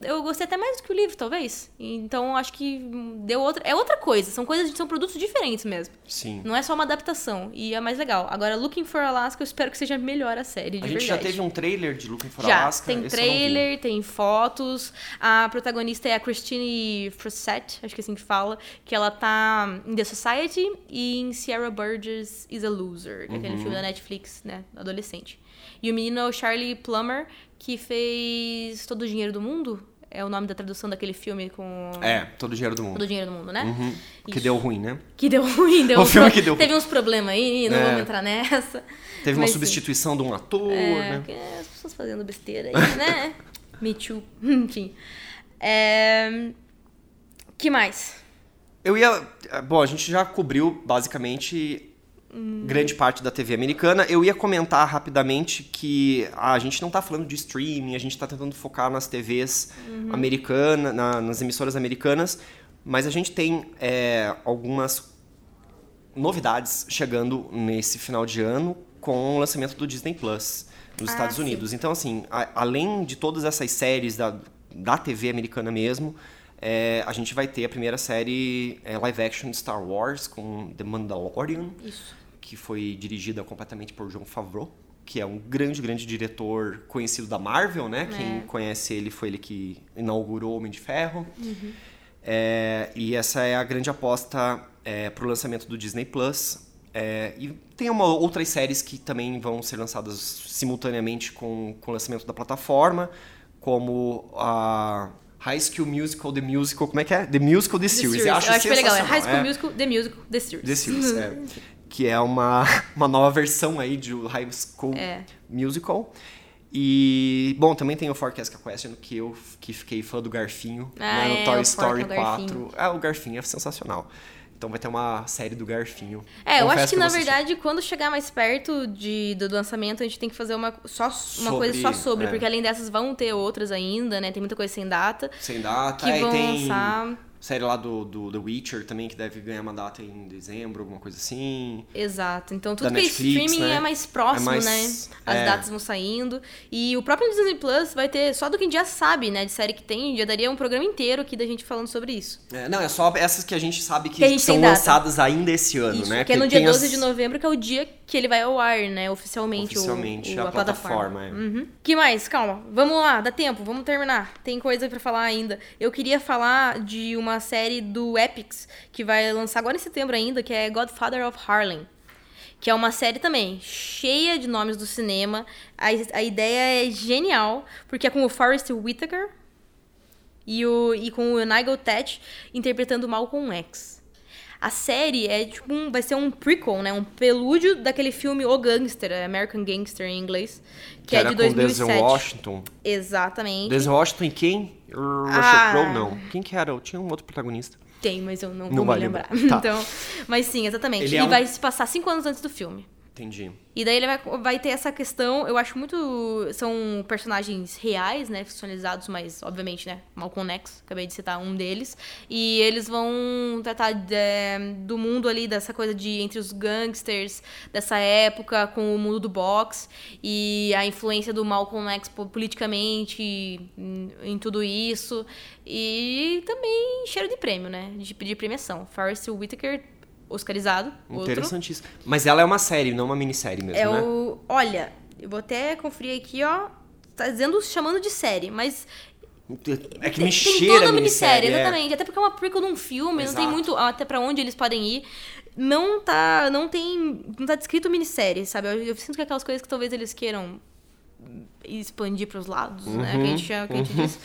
Eu gostei até mais do que o livro, talvez. Então, acho que deu outra. É outra coisa. São coisas. São produtos diferentes mesmo. Sim. Não é só uma adaptação. E é mais legal. Agora, Looking for Alaska, eu espero que seja melhor a série, de A gente verdade. já teve um trailer de Looking for Já, Alaska. tem esse trailer, tem fotos. A protagonista é a Christine Frosset, acho que é assim que fala, que ela tá em The Society e em Sierra Burgess is a Loser, que é Uhum. aquele filme da Netflix, né, adolescente. E o menino é o Charlie Plummer, que fez Todo o Dinheiro do Mundo. é o nome da tradução daquele filme com É, todo o dinheiro do mundo. todo o dinheiro do mundo, né? Uhum. Que deu ruim, né? Que deu ruim, deu O filme que deu Teve uns problemas aí, não É. vamos entrar nessa. Teve uma Mas sim. substituição de um ator, É, né? porque as pessoas fazendo besteira aí, né? Me too. Enfim. É... que mais? Eu ia. Bom, a gente já cobriu basicamente grande parte da TV americana. Eu ia comentar rapidamente que a gente não tá falando de streaming, a gente tá tentando focar nas TVs americanas, na- nas emissoras americanas, mas a gente tem é, algumas novidades chegando nesse final de ano com o lançamento do Disney Plus nos Ah, Estados sim. Unidos. Então, assim, a- além de todas essas séries da, da TV americana mesmo, é, a gente vai ter a primeira série é, live action de Star Wars com The Mandalorian, Isso. Que foi dirigida completamente por John Favreau, que é um grande, grande diretor conhecido da Marvel, né? Quem conhece ele foi ele que inaugurou o Homem de Ferro. É, e essa é a grande aposta é, para o lançamento do Disney Plus. É, e tem uma, outras séries que também vão ser lançadas simultaneamente com, com o lançamento da plataforma, como a High School Musical, The Musical, como é que é? The Musical, The The Series. Series. Eu acho, Eu acho que foi legal. É High School é. Musical, The Musical, The Series. The Series, é. Que é uma, uma nova versão aí de High School É. Musical. E, bom, também tem o Forecast Question, que eu que fiquei fã do Garfinho, Ah, né, no é, Toy Story Fork é o Garfinho. 4. Ah, o Garfinho é sensacional. Então vai ter uma série do Garfinho. É, eu Confesso acho que, na eu vou assistir. verdade, quando chegar mais perto de, do lançamento, a gente tem que fazer uma, só, uma Sobre, coisa só sobre, é. porque além dessas vão ter outras ainda, né? Tem muita coisa sem data. Sem data. que é, vão tem lançar- série lá do, do The Witcher também, que deve ganhar uma data em dezembro, alguma coisa assim. Exato. Então tudo Da que é Netflix, streaming né? é mais próximo, É mais- né? As é. datas vão saindo. E o próprio Disney Plus vai ter só do que a gente já sabe, né? De série que tem, já daria um programa inteiro aqui da gente falando sobre isso. É, não, é só essas que a gente sabe que, Que são lançadas ainda esse ano, Isso, né? que é no dia tem 12 as- de novembro, que é o dia que ele vai ao ar, né? Oficialmente. o- Oficialmente, o, a a, plataforma. plataforma, é. Uhum. que mais? Calma. Vamos lá, dá tempo, vamos terminar. Tem coisa pra falar ainda. Eu queria falar de uma série do Epix, que vai lançar agora em setembro ainda, que é Godfather of Harlem. Que é uma série também cheia de nomes do cinema. A, a ideia é genial, porque é com o Forrest Whitaker e, o, e com o Nigel Tat interpretando Malcolm X. A série é tipo um, vai ser um prequel, né? Um pelúdio daquele filme O Gangster, é American Gangster em inglês, que, que é de com 2007. Denzel Washington. Exatamente. Denzel Washington e quem? Russell Ah. Crowe, não. Quem que era? Tinha um outro protagonista. Tem, mas eu não, Não vou me lembrar. lembrar. Tá. Então, mas sim, exatamente. Ele e é um- vai se passar cinco anos antes do filme. Entendi. E daí ele vai, vai ter essa questão, eu acho muito. São personagens reais, né? Ficcionalizados, mas, obviamente, né? Malcolm X, acabei de citar um deles. E eles vão tratar de- do mundo ali, dessa coisa de entre os gangsters dessa época, com o mundo do boxe. E a influência do Malcolm X po- politicamente em, em tudo isso. E também cheiro de prêmio, né? De, de premiação. Forrest Whitaker, oscarizado. Outro. Interessantíssimo. Mas ela é uma série, não uma minissérie mesmo, É né? o. Olha, eu vou até conferir aqui, ó. Tá dizendo, chamando de série, mas. É que tem, me tem cheira toda a minissérie. é. exatamente. Até porque é uma prequel de um filme, não tem Exato. muito até pra onde eles podem ir. Não tá. Não tem. Não tá descrito minissérie, sabe? Eu, eu sinto que é aquelas coisas que talvez eles queiram expandir pros lados, né? Que a gente, já- que a gente Uhum. disse.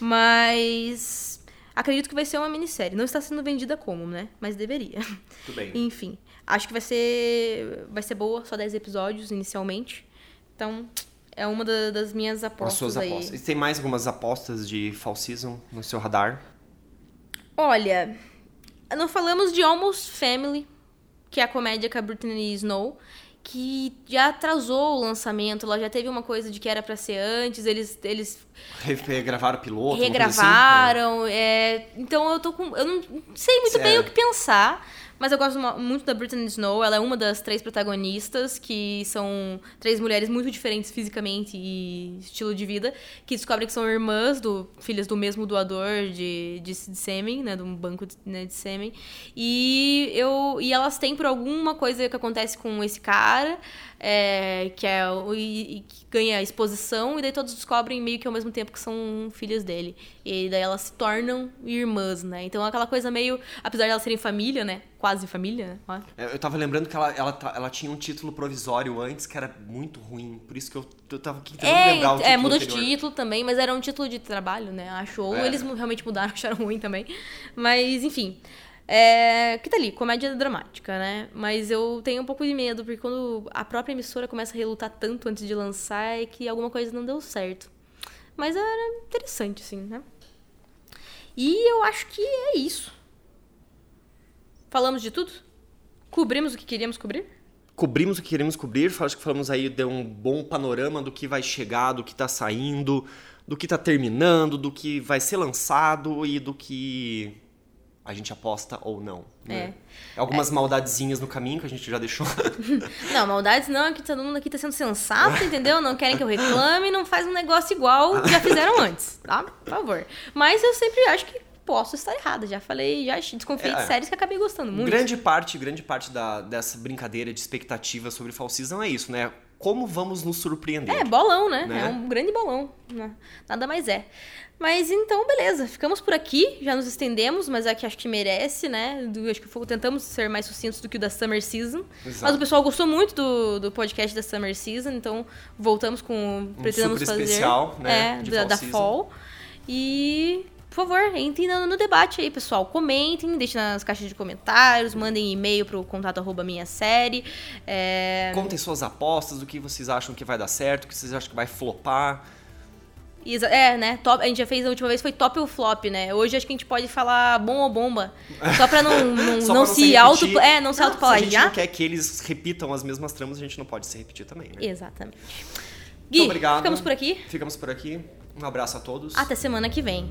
Mas. Acredito que vai ser uma minissérie. Não está sendo vendida como, né? Mas deveria. Tudo bem. Enfim, acho que vai ser vai ser boa, só 10 episódios inicialmente. Então, é uma da- das minhas As apostas suas aí. apostas. E tem mais algumas apostas de Fall Season no seu radar? Olha, não falamos de Almost Family, que é a comédia com a Brittany Snow, que já atrasou o lançamento, ela já teve uma coisa de que era pra ser antes, eles eles Regravaram o piloto? assim? regravaram, é, então eu tô com eu não sei muito bem Certo. o que pensar, mas eu gosto muito da Brittany Snow, ela é uma das três protagonistas, que são três mulheres muito diferentes fisicamente e estilo de vida, que descobrem que são irmãs, do, filhas do mesmo doador de, de, de sêmen, né, de um banco de, né, de sêmen, e, eu, e elas têm por alguma coisa que acontece com esse cara, é, que é o- e, e que ganha exposição, e daí todos descobrem meio que ao mesmo tempo que são filhas dele. E daí elas se tornam irmãs, né? Então é aquela coisa meio. Apesar de elas serem família, né? quase família, né? É, Eu tava lembrando que ela, ela, ela tinha um título provisório antes que era muito ruim. Por isso que eu, eu tava aqui tentando É, lembrar o título é, mudou de anterior. título também, mas era um título de trabalho, né? Acho. Ou É. eles realmente mudaram, acharam ruim também. Mas, enfim. É, que tá ali, comédia dramática, né? Mas eu tenho um pouco de medo, porque quando a própria emissora começa a relutar tanto antes de lançar, é que alguma coisa não deu certo. Mas era interessante, assim, né? E eu acho que é isso. Falamos de tudo? Cobrimos o que queríamos cobrir? Cobrimos o que queremos cobrir, acho que falamos aí, deu um bom panorama do que vai chegar, do que tá saindo, do que tá terminando, do que vai ser lançado e do que a gente aposta ou não. Né? Algumas maldadezinhas no caminho que a gente já deixou. Não, maldades não, que todo mundo aqui tá sendo sensato, entendeu? Não querem que eu reclame, não faz um negócio igual que já fizeram antes, tá? Por favor. Mas eu sempre acho que posso estar errada. Já falei, já desconfiei É. de séries que acabei gostando muito. Grande parte, grande parte da, dessa brincadeira de expectativa sobre Fall Season é isso, né? Como vamos nos surpreender? É, bolão, né? Né? É um grande bolão. né? Nada mais é. Mas então, beleza. Ficamos por aqui. Já nos estendemos, mas aqui acho que merece, né? Do- acho que tentamos ser mais sucintos do que o da Summer Season. Exato. Mas o pessoal gostou muito do, do podcast da Summer Season, então voltamos com. Pretendemos super fazer. especial, né, É, de da, Fall da. Fall. E. Por favor, entrem no, no debate aí, pessoal. Comentem, deixem nas caixas de comentários, mandem e-mail pro contato arroba minha série. É... Contem suas apostas, o que vocês acham que vai dar certo, o que vocês acham que vai flopar. É, né? Top, a gente já fez a última vez foi top ou flop, né? Hoje acho que a gente pode falar bom ou bomba. Só pra não, não, Só não pra se repetir. auto. É, não se Se a gente não autoplagiar. quer que eles repitam as mesmas tramas, a gente não pode se repetir também, né? Exatamente. Gui, Muito obrigado. ficamos por aqui. Ficamos por aqui. Um abraço a todos. Até semana que vem.